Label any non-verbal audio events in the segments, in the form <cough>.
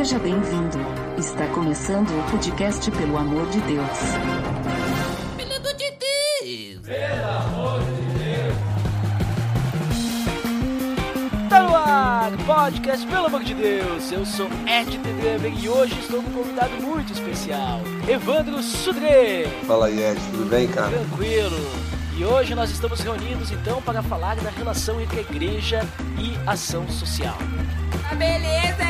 Seja bem-vindo. Está começando o podcast Pelo Amor de Deus. Pelo amor de Deus! Tá no ar, podcast Pelo Amor de Deus. Eu sou Ed Tedrever e hoje estou com um convidado muito especial, Evandro Sudré. Fala aí, Ed, tudo bem, cara? Tranquilo. E hoje nós estamos reunidos então para falar da relação entre a igreja e ação social. Tá beleza,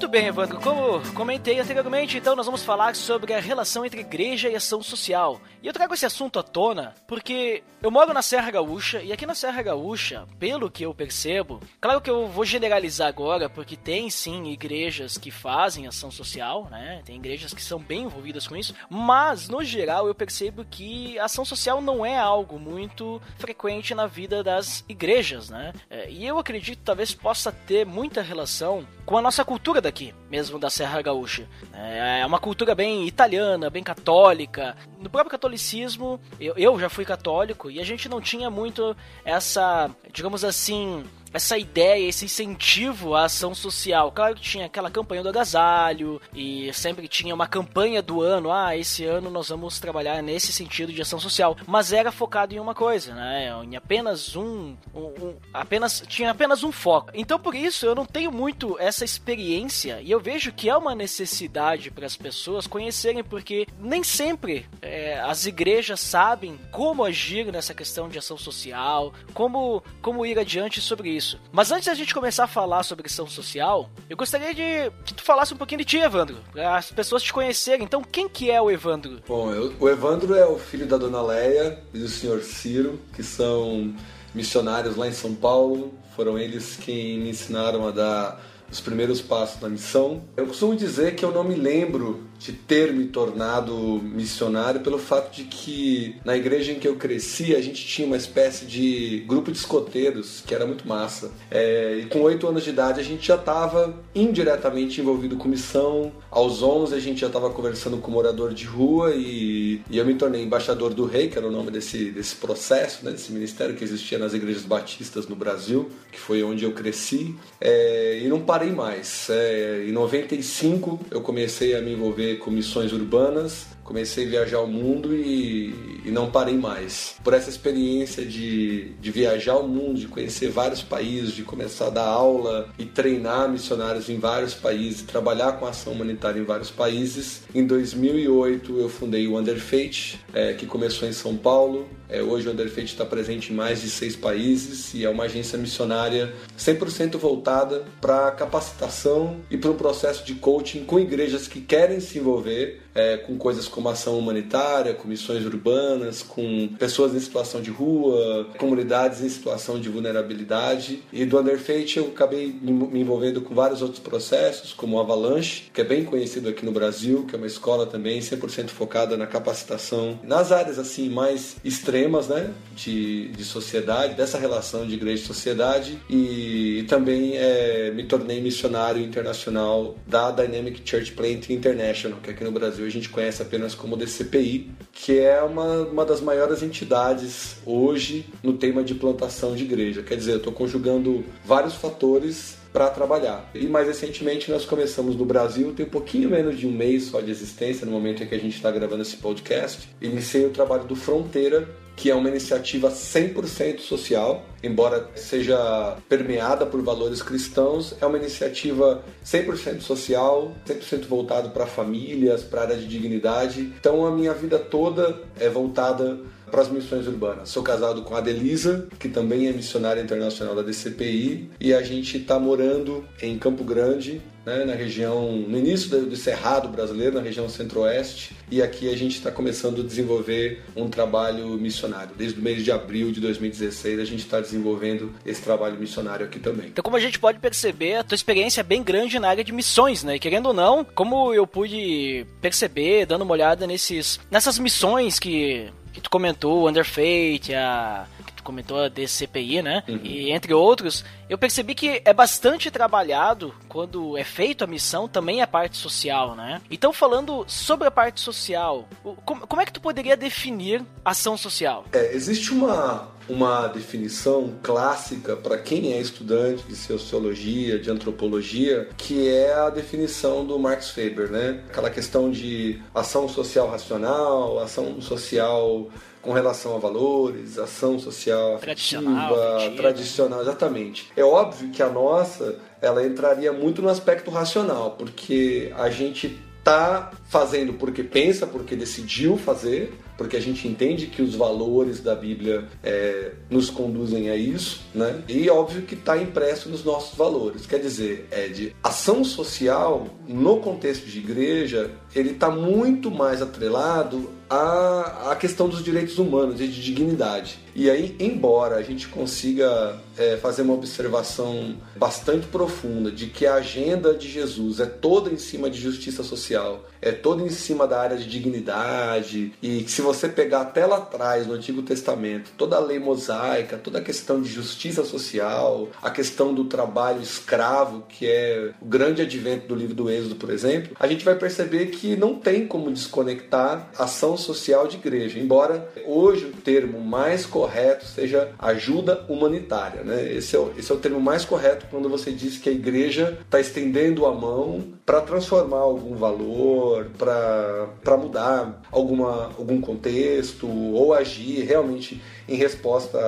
Muito bem, Evandro. Como comentei anteriormente, então nós vamos falar sobre a relação entre igreja e ação social. E eu trago esse assunto à tona porque eu moro na Serra Gaúcha e aqui na Serra Gaúcha, pelo que eu percebo, claro que eu vou generalizar agora porque tem sim igrejas que fazem ação social, né? Tem igrejas que são bem envolvidas com isso, mas no geral eu percebo que a ação social não é algo muito frequente na vida das igrejas, né? É, E eu acredito talvez possa ter muita relação com a nossa cultura daqui, mesmo da Serra Gaúcha. É uma cultura bem italiana, bem católica. No próprio catolicismo, eu, eu já fui católico e a gente não tinha muito essa, digamos assim, essa ideia, esse incentivo à ação social. Claro que tinha aquela campanha do agasalho e sempre tinha uma campanha do ano, ah, esse ano nós vamos trabalhar nesse sentido de ação social, mas era focado em uma coisa, né? Em apenas um, um, um- apenas tinha apenas um foco. Então por isso eu não tenho muito essa experiência e eu vejo que é uma necessidade para as pessoas conhecerem porque nem sempre é, as igrejas sabem como agir nessa questão de ação social, como como ir adiante sobre isso. Mas antes da gente começar a falar sobre ação social, eu gostaria de que tu falasse um pouquinho de ti, Evandro, para as pessoas te conhecerem. Então, quem que é o Evandro? Bom, eu- o Evandro é o filho da dona Leia e do senhor Ciro, que são missionários lá em São Paulo. Foram eles quem me ensinaram a dar os primeiros passos na missão. Eu costumo dizer que eu não me lembro de ter me tornado missionário pelo fato de que na igreja em que eu cresci a gente tinha uma espécie de grupo de escoteiros que era muito massa. É, e com oito anos de idade a gente já estava indiretamente envolvido com missão. Aos 11 a gente já estava conversando com morador de rua e, e eu me tornei embaixador do rei, que era o nome desse, desse processo, né, desse ministério que existia nas igrejas batistas no Brasil, que foi onde eu cresci. É, e não parei mais. É, em 95 eu comecei a me envolver com missões urbanas, comecei a viajar o mundo e, e não parei mais. Por essa experiência de, de viajar o mundo, de conhecer vários países, de começar a dar aula e treinar missionários em vários países, trabalhar com ação humanitária em vários países, em 2008 eu fundei o Under Fate, é, que começou em São Paulo. É, hoje o Under Fate está presente em mais de seis países e é uma agência missionária 100% voltada para capacitação e para um processo de coaching com igrejas que querem se envolver é, com coisas como ação humanitária, com missões urbanas, com pessoas em situação de rua, comunidades em situação de vulnerabilidade. E do Under Fate eu acabei me envolvendo com vários outros processos, como o Avalanche, que é bem conhecido aqui no Brasil, que é uma escola também 100% focada na capacitação nas áreas assim mais extremas, né, de, de sociedade, dessa relação de igreja e sociedade. E, e também é, me tornei missionário internacional da Dynamic Church Plant International, que aqui no Brasil a gente conhece apenas como DCPI, que é uma, uma das maiores entidades hoje no tema de plantação de igreja. Quer dizer, eu estou conjugando vários fatores para trabalhar. E mais recentemente nós começamos no Brasil, tem um pouquinho menos de um mês só de existência no momento em que a gente está gravando esse podcast. Iniciei o trabalho do Fronteira, que é uma iniciativa 100% social, embora seja permeada por valores cristãos, é uma iniciativa 100% social, 100% voltado para famílias, para a área de dignidade. Então a minha vida toda é voltada para as missões urbanas. Sou casado com a Adelisa, que também é missionária internacional da DCPI, e a gente está morando em Campo Grande, né, na região, no início do, Cerrado brasileiro, na região centro-oeste, e aqui a gente está começando a desenvolver um trabalho missionário. Desde o mês de abril de 2016 a gente está desenvolvendo esse trabalho missionário aqui também. Então, como a gente pode perceber, a tua experiência é bem grande na área de missões, né? E querendo ou não, como eu pude perceber, dando uma olhada nesses, nessas missões que que tu comentou, Under Fate, a comentou a DCPI, né? Uhum. E entre outros, eu percebi que é bastante trabalhado quando é feito a missão também a parte social, né? Então, falando sobre a parte social, como, como é que tu poderia definir ação social? É, existe uma, uma definição clássica para quem é estudante de sociologia, de antropologia, que é a definição do Marx Weber, né? Aquela questão de ação social racional, ação social com relação a valores, ação social tradicional, afetiva, tradicional, exatamente. É óbvio que a nossa, ela entraria muito no aspecto racional, porque a gente tá fazendo porque pensa, porque decidiu fazer, porque a gente entende que os valores da Bíblia é, nos conduzem a isso, né? E óbvio que está impresso nos nossos valores. Quer dizer, é de ação social no contexto de igreja, ele está muito mais atrelado à, à questão dos direitos humanos e de dignidade. E aí, embora a gente consiga é, fazer uma observação bastante profunda de que a agenda de Jesus é toda em cima de justiça social, é toda em cima da área de dignidade, e se você pegar até lá atrás no Antigo Testamento, toda a lei mosaica, toda a questão de justiça social, a questão do trabalho escravo, que é o grande advento do livro do Êxodo, por exemplo, a gente vai perceber que não tem como desconectar ação social de igreja, embora hoje o termo mais correto seja ajuda humanitária. Né? Esse, é o, esse é o termo mais correto quando você diz que a igreja está estendendo a mão para transformar algum valor, para mudar alguma, algum contexto ou agir realmente em resposta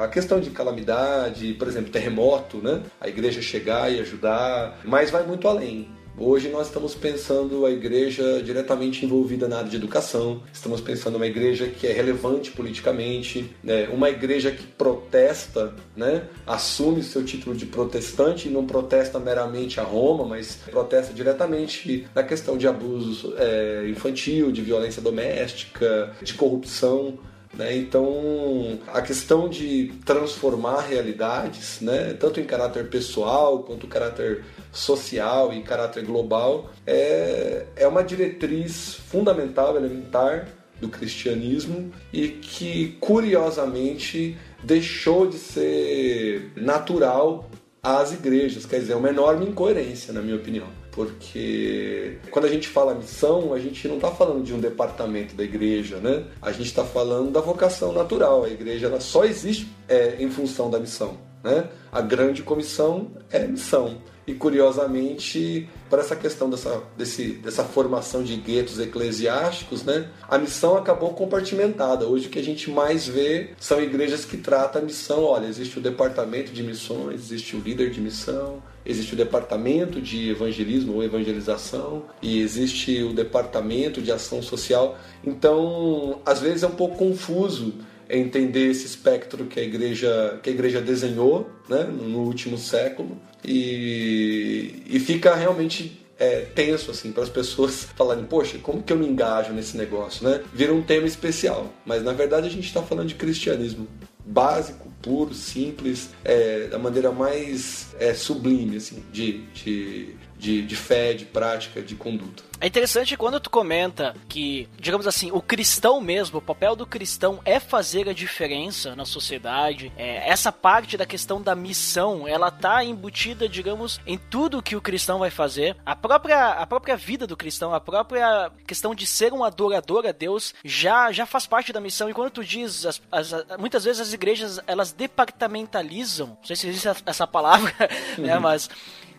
à questão de calamidade, por exemplo, terremoto, né? A igreja chegar e ajudar, mas vai muito além. Hoje nós estamos pensando a igreja diretamente envolvida na área de educação, estamos pensando uma igreja que é relevante politicamente, né? uma igreja que protesta, né? assume seu título de protestante e não protesta meramente a Roma, mas protesta diretamente na questão de abuso é, infantil, de violência doméstica, de corrupção. Né? Então, a questão de transformar realidades, né? tanto em caráter pessoal quanto caráter social e caráter global, é, é uma diretriz fundamental, elementar do cristianismo e que, curiosamente, deixou de ser natural às igrejas. Quer dizer, é uma enorme incoerência, na minha opinião porque quando a gente fala missão, a gente não está falando de um departamento da igreja, né? A gente está falando da vocação natural. A igreja ela só existe é, em função da missão, né? A grande comissão é missão. E curiosamente, para essa questão dessa, desse, dessa formação de guetos eclesiásticos, né, a missão acabou compartimentada. Hoje o que a gente mais vê são igrejas que tratam a missão. Olha, existe o departamento de missões, existe o líder de missão, existe o departamento de evangelismo ou evangelização e existe o departamento de ação social. Então, às vezes é um pouco confuso entender esse espectro que a igreja que a igreja desenhou né, no último século. E, e fica realmente é, tenso assim para as pessoas <laughs> falarem poxa como que eu me engajo nesse negócio né? Vira um tema especial. Mas na verdade a gente está falando de cristianismo. Básico puro simples é, da maneira mais é, sublime assim de, de, de, de fé de prática de conduta é interessante quando tu comenta que, digamos assim, o cristão mesmo, o papel do cristão é fazer a diferença na sociedade. É, essa parte da questão da missão, ela tá embutida, digamos, em tudo que o cristão vai fazer. A própria, a própria vida do cristão, a própria questão de ser um adorador a Deus já, já faz parte da missão. E quando tu diz, as, as, muitas vezes as igrejas elas departamentalizam, não sei se existe essa palavra, <laughs> né, uhum. né, mas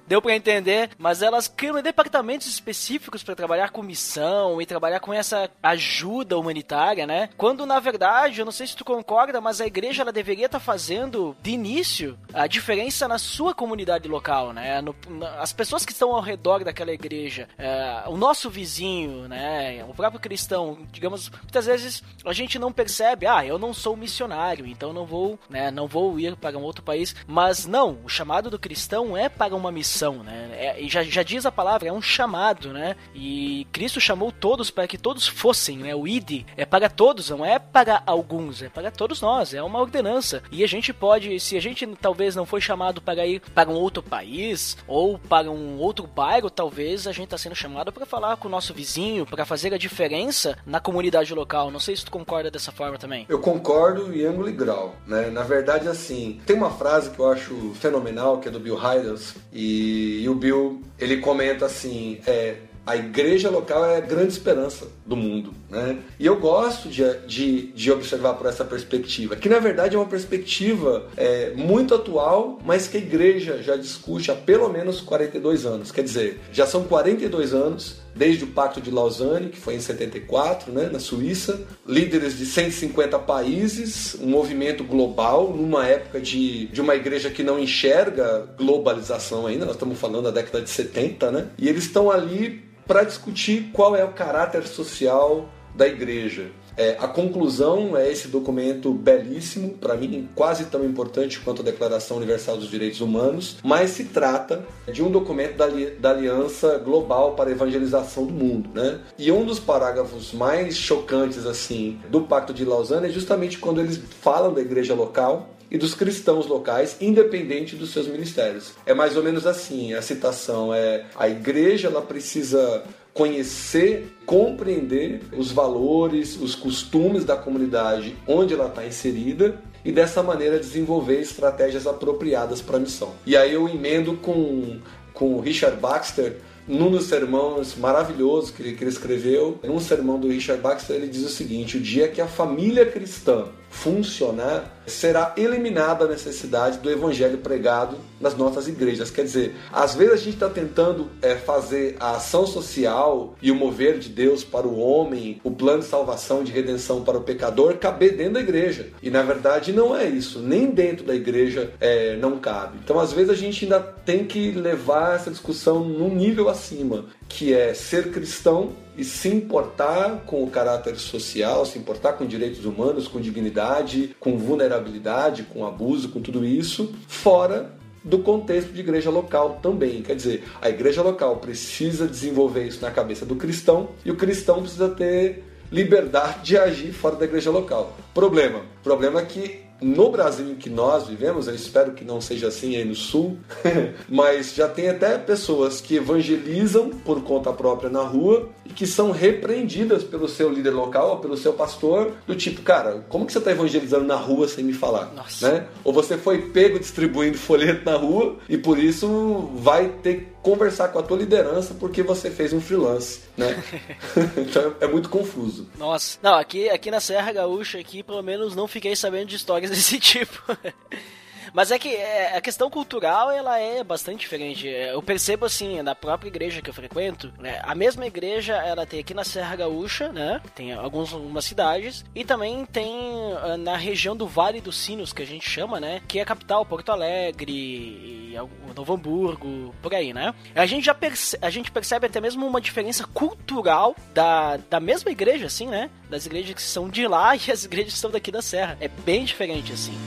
deu para entender, mas elas criam departamentos específicos para trabalhar com missão e trabalhar com essa ajuda humanitária, né? Quando na verdade, eu não sei se tu concorda, mas a igreja ela deveria estar tá fazendo de início a diferença na sua comunidade local, né? No, na, as pessoas que estão ao redor daquela igreja, é, o nosso vizinho, né? O próprio cristão, digamos, muitas vezes a gente não percebe, ah, eu não sou missionário, então não vou, né? Não vou ir para um outro país, mas não, o chamado do cristão é para uma missão, né? É, já, já diz a palavra, é um chamado, né? E Cristo chamou todos para que todos fossem, né? O id é para todos, não é para alguns, é para todos nós, é uma ordenança. E a gente pode, se a gente talvez não foi chamado para ir para um outro país ou para um outro bairro, talvez a gente está sendo chamado para falar com o nosso vizinho, para fazer a diferença na comunidade local. Não sei se tu concorda dessa forma também. Eu concordo em ângulo e grau, né? Na verdade, assim, tem uma frase que eu acho fenomenal, que é do Bill Hydels, e, e o Bill, ele comenta assim, é, a igreja local é a grande esperança do mundo. Né? E eu gosto de, de, de, observar por essa perspectiva, que na verdade é uma perspectiva é, muito atual, mas que a igreja já discute há pelo menos 42 anos. Quer dizer, já são 42 anos desde o Pacto de Lausanne, que foi em 74, né, na Suíça, líderes de 150 países, um movimento global, numa época de, de uma igreja que não enxerga globalização ainda, nós estamos falando da década de 70, né? E eles estão ali para discutir qual é o caráter social da igreja. É, a conclusão é esse documento belíssimo, para mim quase tão importante quanto a Declaração Universal dos Direitos Humanos, mas se trata de um documento da, da Aliança Global para a Evangelização do Mundo. Né? E um dos parágrafos mais chocantes assim do Pacto de Lausanne é justamente quando eles falam da igreja local e dos cristãos locais, independente dos seus ministérios. É mais ou menos assim, a citação é a igreja ela precisa conhecer, compreender os valores, os costumes da comunidade onde ela está inserida e dessa maneira desenvolver estratégias apropriadas para a missão. E aí eu emendo com com o Richard Baxter num dos sermões maravilhosos que ele, que ele escreveu, num sermão do Richard Baxter, ele diz o seguinte: o dia que a família cristã funcionar, será eliminada a necessidade do evangelho pregado nas nossas igrejas. Quer dizer, às vezes a gente está tentando é, fazer a ação social e o mover de Deus para o homem, o plano de salvação, de redenção para o pecador, caber dentro da igreja. E na verdade não é isso. Nem dentro da igreja é, não cabe. Então às vezes a gente ainda tem que levar essa discussão num nível acima, que é ser cristão e se importar com o caráter social, se importar com direitos humanos, com dignidade, com vulnerabilidade, com abuso, com tudo isso, fora do contexto de igreja local também. Quer dizer, a igreja local precisa desenvolver isso na cabeça do cristão e o cristão precisa ter liberdade de agir fora da igreja local. Problema. Problema é que no Brasil em que nós vivemos, eu espero que não seja assim aí no sul, <laughs> mas já tem até pessoas que evangelizam por conta própria na rua que são repreendidas pelo seu líder local pelo seu pastor, do tipo, cara, como que você está evangelizando na rua sem me falar? Nossa. Né? Ou você foi pego distribuindo <laughs> folheto na rua e por isso vai ter que conversar com a tua liderança porque você fez um freelance, né? <laughs> <laughs> então é muito confuso. Nossa, não, aqui, aqui na Serra Gaúcha, aqui pelo menos não fiquei sabendo de histórias desse tipo. Mas é que é, a questão cultural, ela é bastante diferente. É, eu percebo, assim, na própria igreja que eu frequento, né, a mesma igreja, ela tem aqui na Serra Gaúcha, né, tem algumas, algumas cidades, e também tem ah, na região do Vale dos Sinos, que a gente chama, né, que é a capital, Porto Alegre, Novo Hamburgo, por aí, né. A gente já percebe, a gente percebe até mesmo uma diferença cultural da, da mesma igreja, assim, né, das igrejas que são de lá <laughs> e as igrejas que são daqui da Serra. É bem diferente, assim.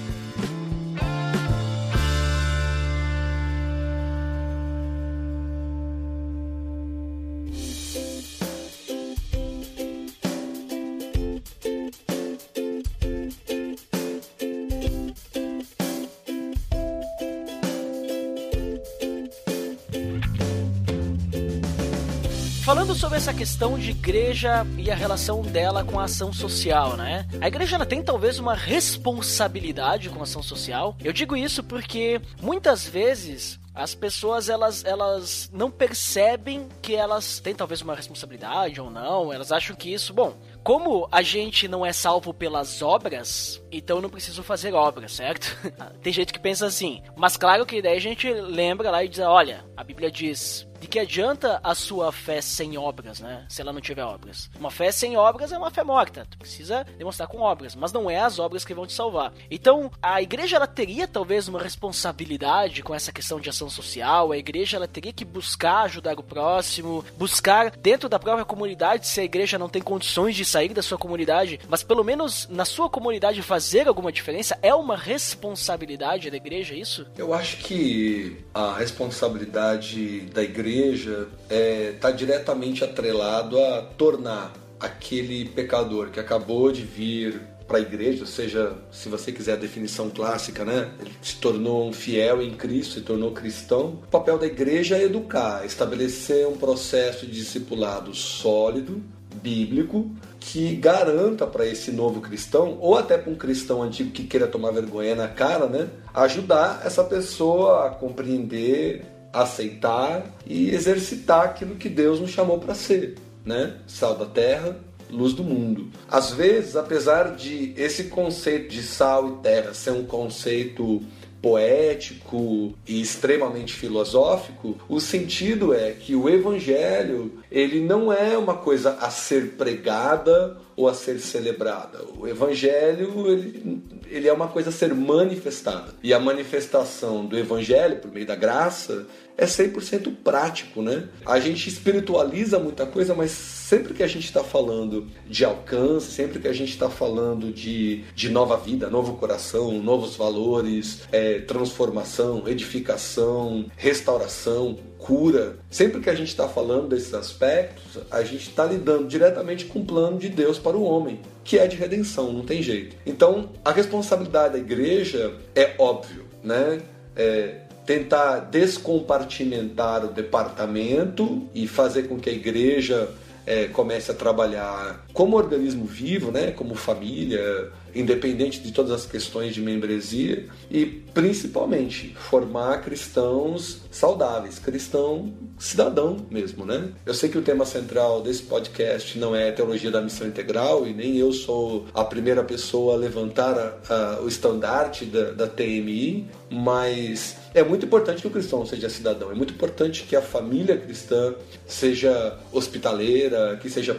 Essa questão de igreja e a relação dela com a ação social, né? A igreja ela tem talvez uma responsabilidade com a ação social. Eu digo isso porque muitas vezes As pessoas, elas, elas não percebem que elas têm talvez uma responsabilidade ou não. Elas acham que isso, bom, como a gente não é salvo pelas obras, então eu não preciso fazer obras, certo? <laughs> Tem gente que pensa assim. Mas claro que daí a gente lembra lá e diz, olha, a Bíblia diz, de que adianta a sua fé sem obras, né? Se ela não tiver obras. Uma fé sem obras é uma fé morta. Tu precisa demonstrar com obras, mas não é as obras que vão te salvar. Então, a igreja ela teria talvez uma responsabilidade com essa questão de ação social. A igreja ela teria que buscar ajudar o próximo, buscar dentro da própria comunidade, se a igreja não tem condições de sair da sua comunidade, mas pelo menos na sua comunidade fazer alguma diferença, é uma responsabilidade da igreja isso? Eu acho que a responsabilidade da igreja igreja está é, tá diretamente atrelado a tornar aquele pecador que acabou de vir para a igreja, seja, se você quiser a definição clássica, né? Ele se tornou um fiel em Cristo, se tornou cristão. O papel da igreja é educar, estabelecer um processo de discipulado sólido, bíblico, que garanta para esse novo cristão, ou até para um cristão antigo que queira tomar vergonha na cara, né? Ajudar essa pessoa a compreender aceitar e exercitar aquilo que Deus nos chamou para ser, né? Sal da terra, luz do mundo. Às vezes, apesar de esse conceito de sal e terra ser um conceito poético e extremamente filosófico, o sentido é que o evangelho, ele não é uma coisa a ser pregada ou a ser celebrada. O evangelho, ele, ele é uma coisa a ser manifestada. E a manifestação do evangelho por meio da graça é 100% prático, né? A gente espiritualiza muita coisa, mas sempre que a gente está falando de alcance, sempre que a gente está falando de, de nova vida, novo coração, novos valores, é, transformação, edificação, restauração, cura, sempre que a gente está falando desses aspectos, a gente está lidando diretamente com o plano de Deus para o homem, que é de redenção, não tem jeito. Então, a responsabilidade da igreja é óbvio, né? É, tentar descompartimentar o departamento e fazer com que a igreja é, comece a trabalhar como organismo vivo, né, como família, independente de todas as questões de membresia e principalmente formar cristãos saudáveis, cristão cidadão mesmo, né? Eu sei que o tema central desse podcast não é teologia da missão integral e nem eu sou a primeira pessoa a levantar a, a, o estandarte da, da TMI, mas é muito importante que o cristão seja cidadão, é muito importante que a família cristã seja hospitaleira, que seja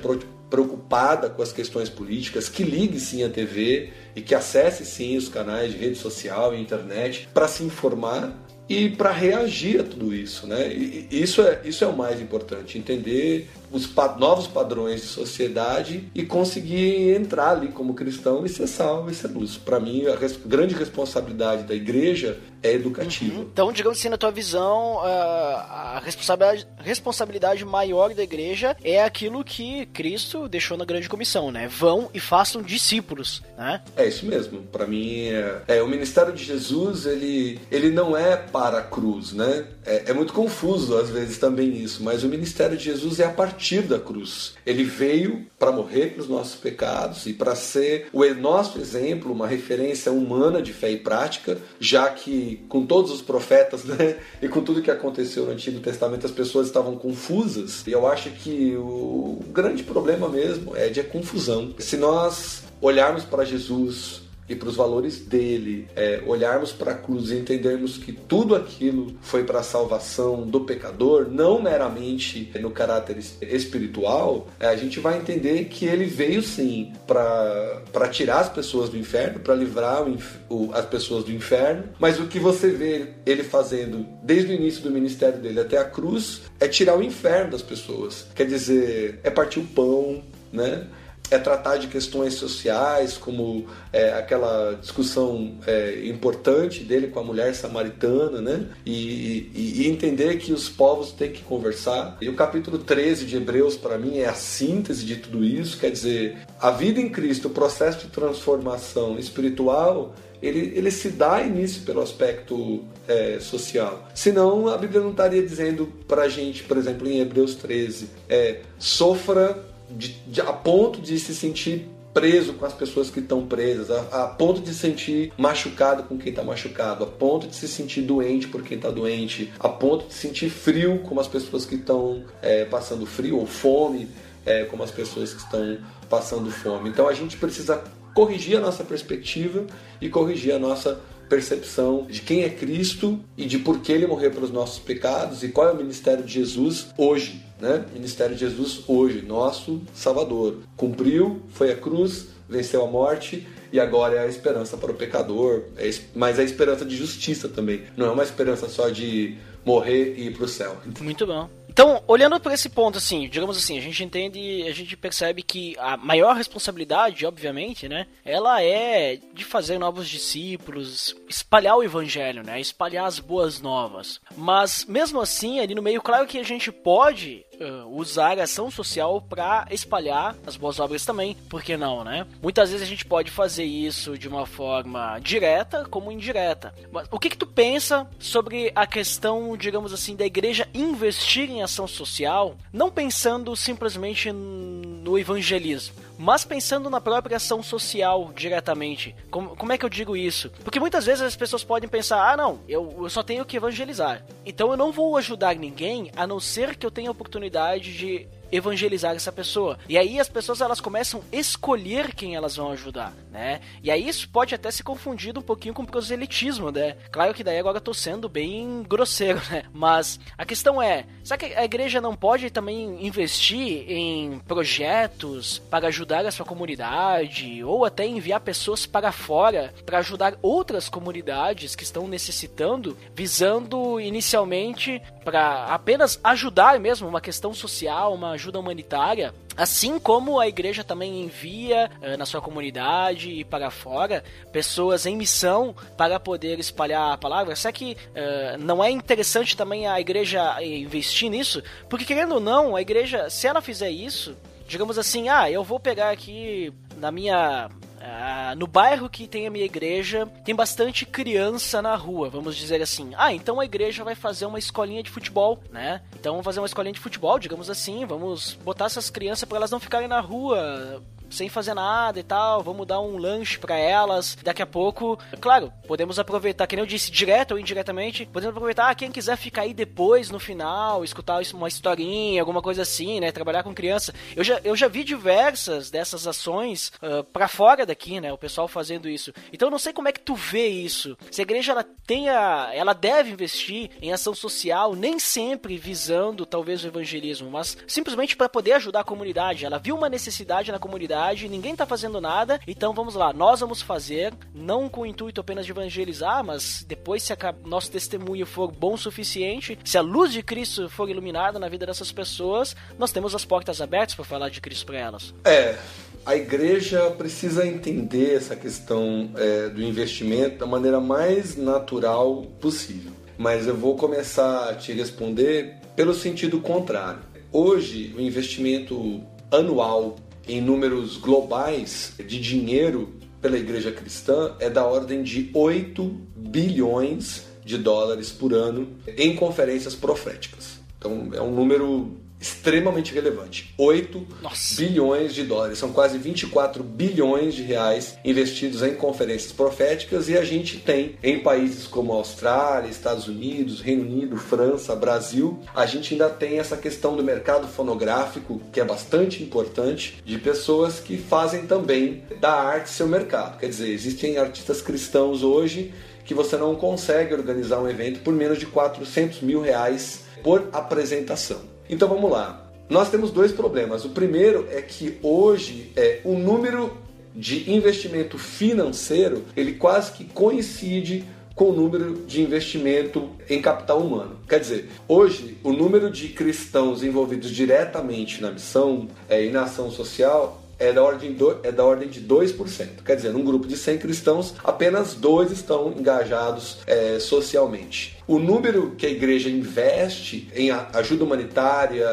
preocupada com as questões políticas, que ligue sim a TV e que acesse sim os canais de rede social e internet para se informar e para reagir a tudo isso, né? E isso é, isso é o mais importante, entender os novos padrões de sociedade e conseguir entrar ali como cristão e ser salvo e ser luz. Para mim, a res grande responsabilidade da igreja é educativa. Uhum. Então, digamos assim, na tua visão, a responsabilidade, responsabilidade maior da igreja é aquilo que Cristo deixou na grande comissão, né? Vão e façam discípulos, né? É isso mesmo. Para mim, é, é, o ministério de Jesus, ele, ele não é para a cruz, né? É, é muito confuso às vezes também isso, mas o ministério de Jesus é a partir partir da cruz. Ele veio para morrer pelos nossos pecados e para ser o nosso exemplo, uma referência humana de fé e prática, já que com todos os profetas <laughs> né, e com tudo que aconteceu no Antigo Testamento as pessoas estavam confusas. E eu acho que o grande problema mesmo é de confusão. Se nós olharmos para Jesus e para os valores dele, é, olharmos para a cruz e entendermos que tudo aquilo foi para a salvação do pecador, não meramente no caráter espiritual, é, a gente vai entender que ele veio sim para tirar as pessoas do inferno, para livrar o, o, as pessoas do inferno, mas o que você vê ele fazendo desde o início do ministério dele até a cruz é tirar o inferno das pessoas. Quer dizer, é partir o pão, né? É tratar de questões sociais, como é, aquela discussão é, importante dele com a mulher samaritana, né? E, e, e, entender que os povos têm que conversar. E o capítulo 13 de Hebreus, para mim, é a síntese de tudo isso. Quer dizer, a vida em Cristo, o processo de transformação espiritual, ele, ele se dá início pelo aspecto é, social. Senão, a Bíblia não estaria dizendo para a gente, por exemplo, em Hebreus 13, é, sofra de, de, a ponto de se sentir preso com as pessoas que estão presas, a, a, ponto de se sentir machucado com quem está machucado, a ponto de se sentir doente por quem está doente, a ponto de sentir frio como as pessoas que estão é, passando frio ou fome é, como as pessoas que estão passando fome. Então a gente precisa corrigir a nossa perspectiva e corrigir a nossa percepção de quem é Cristo e de por que ele morreu pelos nossos pecados e qual é o ministério de Jesus hoje, né? Ministério de Jesus hoje, nosso Salvador. Cumpriu, foi a cruz, venceu a morte e agora é a esperança para o pecador, é, mas é a esperança de justiça também. Não é uma esperança só de morrer e ir para o céu. Muito bom. Então, olhando por esse ponto, assim, digamos assim, a gente entende, a gente percebe que a maior responsabilidade, obviamente, né, ela é de fazer novos discípulos, espalhar o evangelho, né, espalhar as boas novas. Mas, mesmo assim, ali no meio, claro que a gente pode uh, usar a ação social para espalhar as boas obras também, por que não, né? Muitas vezes a gente pode fazer isso de uma forma direta como indireta. Mas o que que tu pensa sobre a questão, digamos assim, da igreja investir em ação social, não pensando simplesmente no evangelismo, mas pensando na própria ação social diretamente. Como, como é que eu digo isso? Porque muitas vezes as pessoas podem pensar: ah, não, eu, eu só tenho que evangelizar. Então eu não vou ajudar ninguém a não ser que eu tenha a oportunidade de evangelizar essa pessoa. E aí as pessoas elas começam a escolher quem elas vão ajudar, né? E aí isso pode até se confundir um pouquinho com proselitismo, né? Claro que daí agora eu tô sendo bem grosseiro, né? Mas a questão é, será que a igreja não pode também investir em projetos para ajudar a sua comunidade ou até enviar pessoas para fora para ajudar outras comunidades que estão necessitando, visando inicialmente para apenas ajudar mesmo uma questão social, uma ajuda humanitária, assim como a igreja também envia uh, na sua comunidade e para fora pessoas em missão para poder espalhar a palavra. Será que uh, não é interessante também a igreja investir nisso? Porque querendo ou não, a igreja, se ela fizer isso, digamos assim, ah, eu vou pegar aqui na minha ah, no bairro que tem a minha igreja, tem bastante criança na rua, vamos dizer assim. Ah, então a igreja vai fazer uma escolinha de futebol, né? Então vamos fazer uma escolinha de futebol, digamos assim, vamos botar essas crianças para elas não ficarem na rua sem fazer nada e tal, vamos dar um lanche para elas. Daqui a pouco, claro, podemos aproveitar, que nem eu disse, direto ou indiretamente, podemos aproveitar ah, quem quiser ficar aí depois, no final, escutar uma historinha, alguma coisa assim, né? Trabalhar com criança. Eu já, eu já vi diversas dessas ações uh, ah, para fora daqui, né? O pessoal fazendo isso. Então eu não sei como é que tu vê isso. Se a igreja ela tenha, ela deve investir em ação social, nem sempre visando talvez o evangelismo, mas simplesmente para poder ajudar a comunidade. Ela viu uma necessidade na comunidade ninguém tá fazendo nada, então vamos lá, nós vamos fazer, não com o intuito apenas de evangelizar, mas depois se a nosso testemunho for bom o suficiente, se a luz de Cristo for iluminada na vida dessas pessoas, nós temos as portas abertas para falar de Cristo para elas. É, a igreja precisa entender essa questão é, do investimento da maneira mais natural possível. Mas eu vou começar a te responder pelo sentido contrário. Hoje, o investimento anual em números globais de dinheiro pela igreja cristã é da ordem de 8 bilhões de dólares por ano em conferências proféticas. Então é um número extremamente relevante. 8 Nossa. bilhões de dólares, são quase 24 bilhões de reais investidos em conferências proféticas e a gente tem em países como Austrália, Estados Unidos, Reino Unido, França, Brasil, a gente ainda tem essa questão do mercado fonográfico, que é bastante importante, de pessoas que fazem também da arte seu mercado. Quer dizer, existem artistas cristãos hoje que você não consegue organizar um evento por menos de 400 mil reais por apresentação. Então vamos lá. Nós temos dois problemas. O primeiro é que hoje é, o número de investimento financeiro ele quase que coincide com o número de investimento em capital humano. Quer dizer, hoje o número de cristãos envolvidos diretamente na missão é, e na ação social é da ordem, do, é da ordem de 2%. Quer dizer, num grupo de 100 cristãos, apenas dois estão engajados é, socialmente. O número que a igreja investe em ajuda humanitária,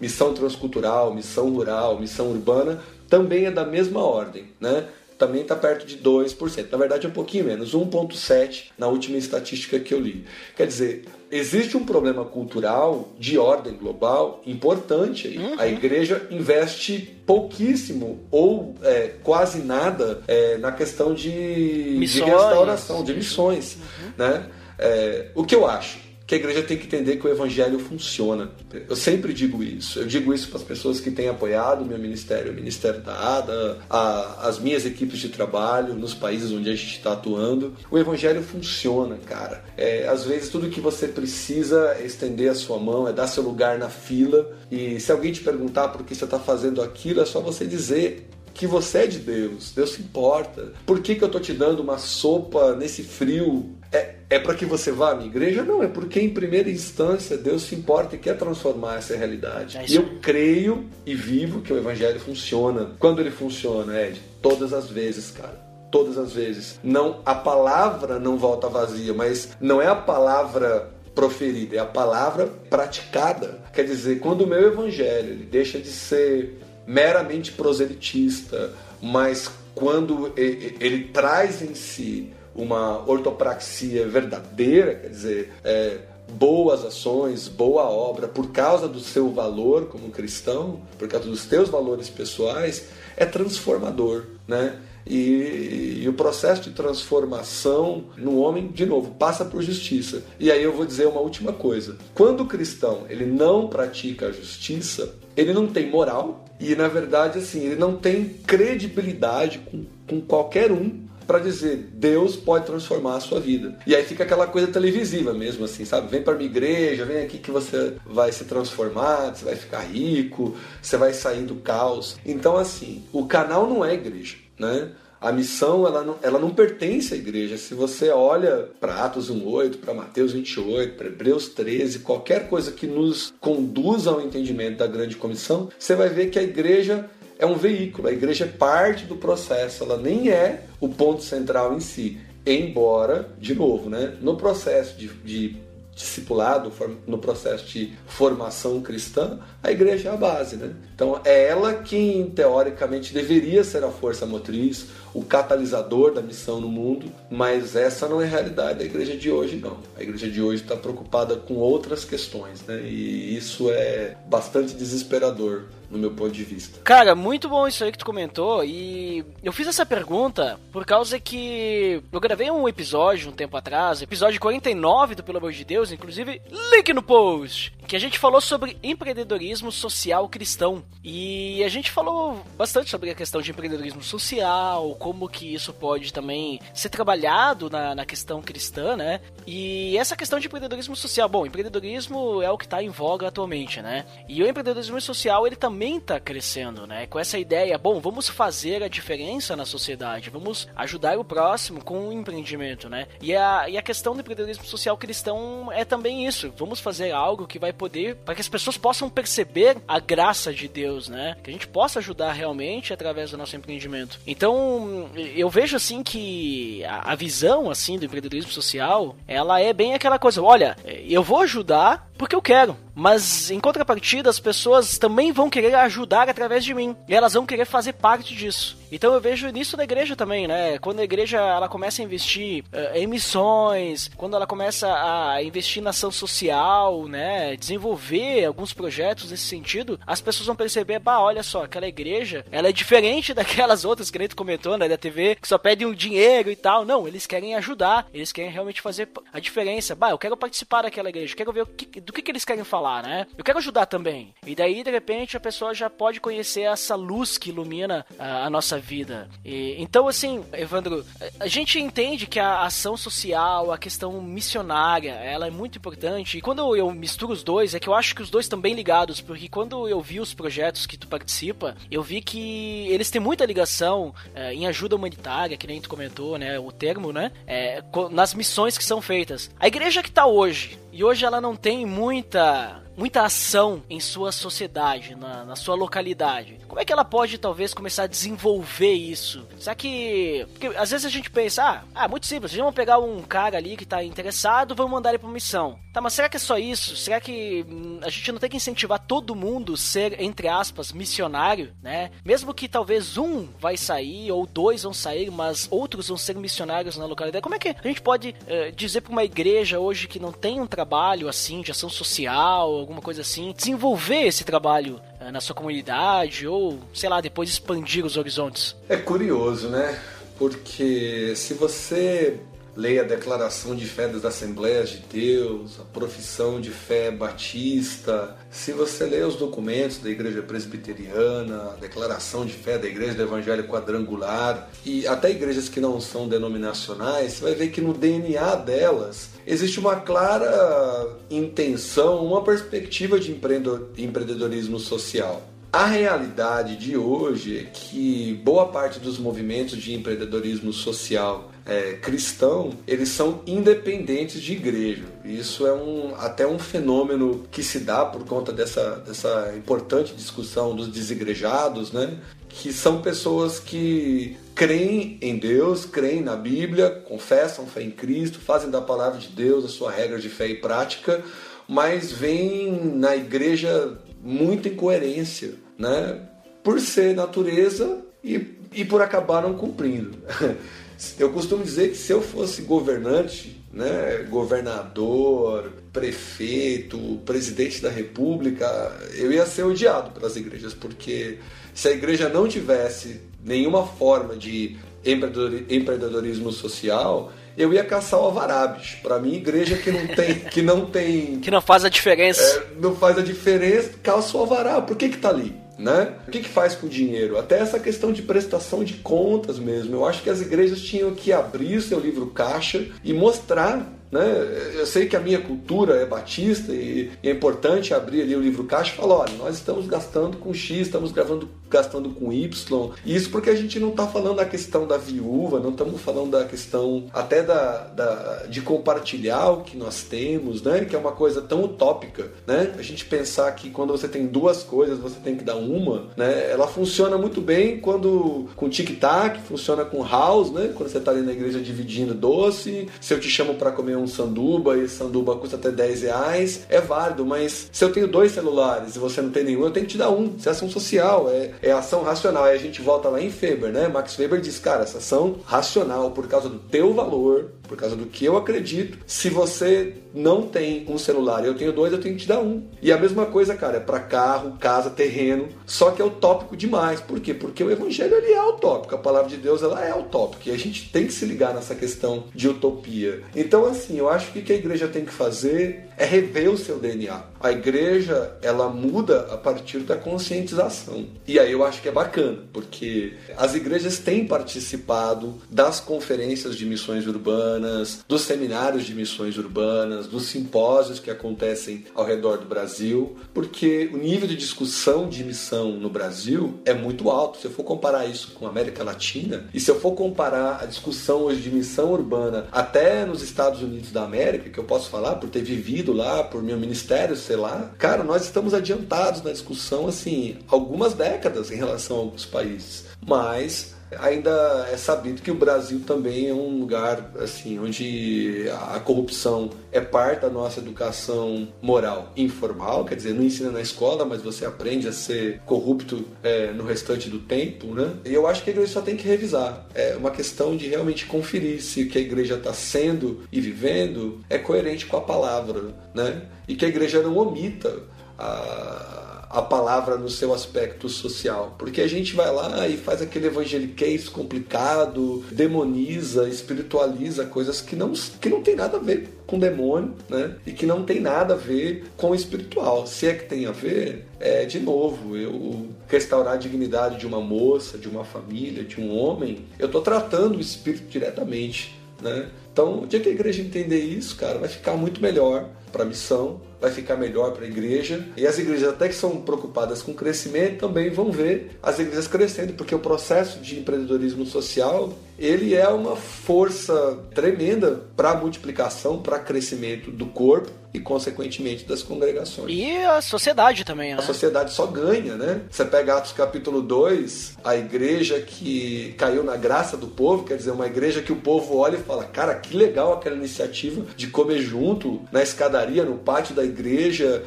missão transcultural, missão rural, missão urbana, também é da mesma ordem, né? Também está perto de 2%. Na verdade, é um pouquinho menos, 1,7% na última estatística que eu li. Quer dizer, existe um problema cultural de ordem global importante aí. Uhum. A igreja investe pouquíssimo ou é, quase nada é, na questão de, de restauração, de missões. Né? É, o que eu acho? Que a igreja tem que entender que o evangelho funciona. Eu sempre digo isso. Eu digo isso para as pessoas que têm apoiado o meu ministério, o Ministério da ADA, a- as minhas equipes de trabalho nos países onde a gente está atuando. O evangelho funciona, cara. É, às vezes tudo que você precisa é estender a sua mão, é dar seu lugar na fila. E se alguém te perguntar por que você está fazendo aquilo, é só você dizer que você é de Deus, Deus se importa. Por que, que eu tô te dando uma sopa nesse frio? É, é para que você vá à minha igreja? Não, é porque em primeira instância Deus se importa e quer transformar essa realidade. É e eu creio e vivo que o evangelho funciona. Quando ele funciona, Ed? Todas as vezes, cara. Todas as vezes. Não, a palavra não volta vazia, mas não é a palavra proferida, é a palavra praticada. Quer dizer, quando o meu evangelho ele deixa de ser meramente proselitista, mas quando ele traz em si uma ortopraxia verdadeira, quer dizer, é, boas ações, boa obra, por causa do seu valor como cristão, por causa dos teus valores pessoais, é transformador, né? E, e o processo de transformação no homem, de novo, passa por justiça. E aí eu vou dizer uma última coisa. Quando o cristão ele não pratica a justiça, ele não tem moral e, na verdade, assim, ele não tem credibilidade com, com qualquer um para dizer Deus pode transformar a sua vida. E aí fica aquela coisa televisiva mesmo, assim, sabe? Vem para minha igreja, vem aqui que você vai se transformar, você vai ficar rico, você vai sair do caos. Então, assim, o canal não é igreja, né? A missão ela não, ela não pertence à igreja. Se você olha para Atos 1:8, para Mateus 28, para Hebreus 13, qualquer coisa que nos conduza ao entendimento da grande comissão, você vai ver que a igreja é um veículo, a igreja é parte do processo, ela nem é o ponto central em si. Embora, de novo, né, no processo de, de discipulado, no processo de formação cristã, a igreja é a base. Né? Então é ela quem, teoricamente, deveria ser a força motriz, o catalisador da missão no mundo, mas essa não é a realidade da igreja de hoje, não. A igreja de hoje está preocupada com outras questões, né? e isso é bastante desesperador no meu ponto de vista. Cara, muito bom isso aí que tu comentou. E eu fiz essa pergunta por causa que eu gravei um episódio um tempo atrás, episódio 49 do Pelo Amor de Deus, inclusive, link no post, que a gente falou sobre empreendedorismo social cristão. E a gente falou bastante sobre a questão de empreendedorismo social, como que isso pode também ser trabalhado na, na questão cristã, né? E essa questão de empreendedorismo social, bom, empreendedorismo é o que está em voga atualmente, né? E o empreendedorismo social, ele também está crescendo, né? Com essa ideia, bom, vamos fazer a diferença na sociedade, vamos ajudar o próximo com o empreendimento, né? E a, e a questão do empreendedorismo social cristão é também isso, vamos fazer algo que vai poder, para que as pessoas possam perceber a graça de Deus, né? Que a gente possa ajudar realmente através do nosso empreendimento. Então, eu vejo assim que a, visão assim do empreendedorismo social, ela é bem aquela coisa, olha, eu vou ajudar porque eu quero, mas em contrapartida as pessoas também vão querer ajudar através de mim, e elas vão querer fazer parte disso. Então eu vejo nisso na igreja também, né? Quando a igreja ela começa a investir eh, em missões, quando ela começa a investir na ação social, né, desenvolver alguns projetos nesse sentido, as pessoas vão perceber, bah, olha só, aquela igreja, ela é diferente <laughs> daquelas outras que a gente comentou, né, da TV, que só pedem um dinheiro e tal. Não, eles querem ajudar, eles querem realmente fazer a diferença. Bah, eu quero participar daquela igreja, quero ver o que, do que, que eles querem falar, né? Eu quero ajudar também. E daí, de repente, a pessoa já pode conhecer essa luz que ilumina a, a nossa vida. E, então, assim, Evandro, a gente entende que a ação social, a questão missionária, ela é muito importante. E quando eu misturo os dois, é que eu acho que os dois estão bem ligados, porque quando eu vi os projetos que tu participa, eu vi que eles têm muita ligação eh, em ajuda humanitária, que nem tu comentou, né? O termo, né? É, nas missões que são feitas. A igreja que tá hoje, e hoje ela não tem muita muita ação em sua sociedade, na, na sua localidade. Como é que ela pode talvez começar a desenvolver isso? Será que. Porque às vezes a gente pensa, ah, ah muito simples, vamos pegar um cara ali que tá interessado, vamos mandar ele pra missão. Tá, mas será que é só isso? Será que hum, a gente não tem que incentivar todo mundo ser, entre aspas, missionário, né? Mesmo que talvez um vai sair ou dois vão sair, mas outros vão ser missionários na localidade. Como é que a gente pode uh, dizer para uma igreja hoje que não tem um trabalho assim de ação social, alguma coisa assim, desenvolver esse trabalho uh, na sua comunidade ou, sei lá, depois expandir os horizontes? É curioso, né? Porque se você leia a declaração de fé das Assembleias de Deus, a profissão de fé batista. Se você ler os documentos da Igreja Presbiteriana, a declaração de fé da Igreja do Evangelho Quadrangular e até igrejas que não são denominacionais, você vai ver que no DNA delas existe uma clara intenção, uma perspectiva de empreendedorismo social. A realidade de hoje é que boa parte dos movimentos de empreendedorismo social é, cristão, eles são independentes de igreja. Isso é um, até um fenômeno que se dá por conta dessa, dessa importante discussão dos desigrejados, né? que são pessoas que creem em Deus, creem na Bíblia, confessam fé em Cristo, fazem da palavra de Deus a sua regra de fé e prática, mas veem na igreja muita incoerência, né? Por ser natureza e, e por acabar não cumprindo. <laughs> Eu costumo dizer que se eu fosse governante, né, governador, prefeito, presidente da república, eu ia ser odiado pelas igrejas, porque se a igreja não tivesse nenhuma forma de empreendedorismo social, eu ia caçar o Avarabes. Para mim, igreja que não tem. Que não, tem, que não faz a diferença. É, não faz a diferença, caça o Alvará. Por que, que tá ali? Né? O que, que faz com o dinheiro? Até essa questão de prestação de contas mesmo. Eu acho que as igrejas tinham que abrir seu livro caixa e mostrar né? Eu sei que a minha cultura é batista e é importante abrir ali o livro caixa e falar: olha, nós estamos gastando com X, estamos gravando, gastando com Y. Isso porque a gente não está falando da questão da viúva, não estamos falando da questão até da, da, de compartilhar o que nós temos, né? que é uma coisa tão utópica. Né? A gente pensar que quando você tem duas coisas, você tem que dar uma, né? ela funciona muito bem quando com tic-tac, funciona com house, né? quando você está ali na igreja dividindo doce. Se eu te chamo para comer um um sanduba e sanduba custa até 10 reais, é válido, mas se eu tenho dois celulares e você não tem nenhum, eu tenho que te dar um. Isso é ação social, é, é ação racional. Aí a gente volta lá em Weber, né? Max Weber diz, cara, essa ação racional por causa do teu valor, por causa do que eu acredito. Se você não tem um celular eu tenho dois, eu tenho que te dar um. E a mesma coisa, cara, é para carro, casa, terreno, só que é utópico demais. Por quê? Porque o evangelho ele é utópico, a palavra de Deus ela é utópica e a gente tem que se ligar nessa questão de utopia. Então, assim, eu acho que o que a igreja tem que fazer é rever o seu DNA. A igreja, ela muda a partir da conscientização. E aí eu acho que é bacana, porque as igrejas têm participado das conferências de missões urbanas, dos seminários de missões urbanas, dos simpósios que acontecem ao redor do Brasil, porque o nível de discussão de missão no Brasil é muito alto. Se eu for comparar isso com a América Latina, e se eu for comparar a discussão hoje de missão urbana até nos Estados Unidos da América, que eu posso falar por ter vivido lá, por meu ministério, sei lá, cara, nós estamos adiantados na discussão, assim, algumas décadas em relação a alguns países. Mas ainda é sabido que o Brasil também é um lugar assim onde a corrupção é parte da nossa educação moral informal, quer dizer, não ensina na escola, mas você aprende a ser corrupto é, no restante do tempo, né? E eu acho que a igreja só tem que revisar. É uma questão de realmente conferir se o que a igreja está sendo e vivendo é coerente com a palavra, né? E que a igreja não omita a a palavra no seu aspecto social. Porque a gente vai lá e faz aquele evangeliquez complicado, demoniza, espiritualiza coisas que não, que não tem nada a ver com demônio, né? E que não tem nada a ver com o espiritual. Se é que tem a ver, é de novo, eu restaurar a dignidade de uma moça, de uma família, de um homem, eu estou tratando o espírito diretamente, né? Então, o dia que a igreja entender isso, cara, vai ficar muito melhor para a missão, vai ficar melhor para a igreja. E as igrejas, até que são preocupadas com crescimento, também vão ver as igrejas crescendo, porque o processo de empreendedorismo social ele é uma força tremenda para a multiplicação, para crescimento do corpo e, consequentemente, das congregações. E a sociedade também, né? A sociedade só ganha, né? Você pega Atos capítulo 2, a igreja que caiu na graça do povo, quer dizer, uma igreja que o povo olha e fala: cara, que legal aquela iniciativa de comer junto na escadaria, no pátio da igreja,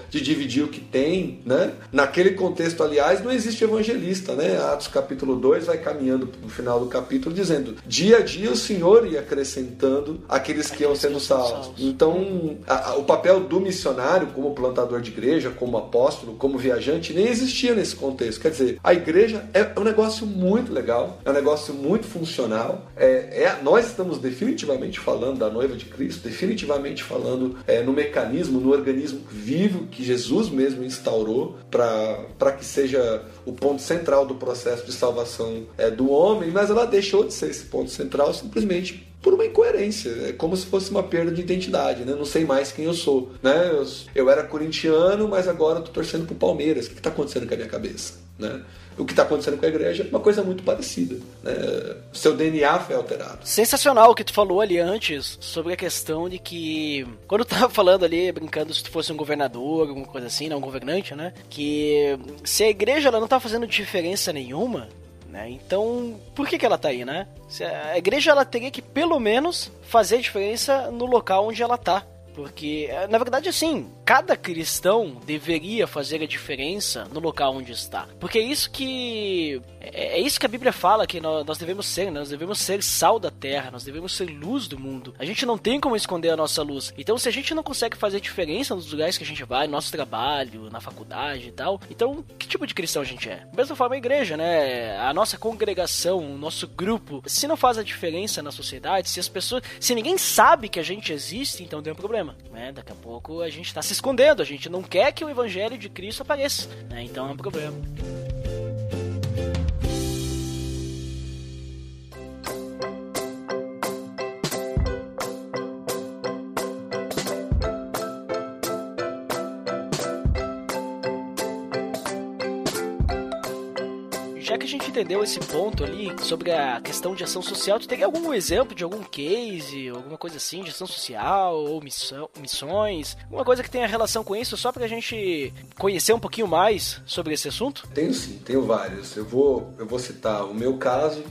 de dividir o que tem, né? Naquele contexto, aliás, não existe evangelista, né? Atos capítulo 2 vai caminhando para o final do capítulo dizendo: dia a dia o Senhor ia acrescentando aqueles que iam sendo salvos. Então, a, a, o papel do missionário, como plantador de igreja, como apóstolo, como viajante, nem existia nesse contexto. Quer dizer, a igreja é um negócio muito legal, é um negócio muito funcional. É, é nós estamos definitivamente falando da noiva de Cristo, definitivamente falando é, no mecanismo, no organismo vivo que Jesus mesmo instaurou para que seja o ponto central do processo de salvação é, do homem, mas ela deixou de ser esse ponto central simplesmente por uma incoerência. É como se fosse uma perda de identidade, né? Não sei mais quem eu sou. Né? Eu, eu era corintiano, mas agora estou torcendo pro Palmeiras. O que está acontecendo com a minha cabeça? Né? O que está acontecendo com a igreja é uma coisa muito parecida. Né? Seu DNA foi alterado. Sensacional o que tu falou ali antes sobre a questão de que. Quando tu tava falando ali, brincando se tu fosse um governador, alguma coisa assim, não um governante, né? Que se a igreja ela não tá fazendo diferença nenhuma, né? Então, por que, que ela tá aí, né? A igreja ela teria que pelo menos fazer diferença no local onde ela tá. Porque, na verdade, assim, cada cristão deveria fazer a diferença no local onde está. Porque é isso que. É, é isso que a Bíblia fala que nós devemos ser, né? nós devemos ser sal da terra, nós devemos ser luz do mundo. A gente não tem como esconder a nossa luz. Então, se a gente não consegue fazer diferença nos lugares que a gente vai, no nosso trabalho, na faculdade e tal, então que tipo de cristão a gente é? Da mesma forma, a igreja, né? A nossa congregação, o nosso grupo, se não faz a diferença na sociedade, se as pessoas. Se ninguém sabe que a gente existe, então tem um problema, né? Daqui a pouco a gente tá se escondendo, a gente não quer que o evangelho de Cristo apareça, né? Então é um problema. Entendeu esse ponto ali sobre a questão de ação social, tu tem algum exemplo de algum case, alguma coisa assim, de ação social ou missão, missões, alguma coisa que tenha relação com isso, só pra gente conhecer um pouquinho mais sobre esse assunto? Tenho sim, tenho vários. Eu vou, eu vou citar o meu caso,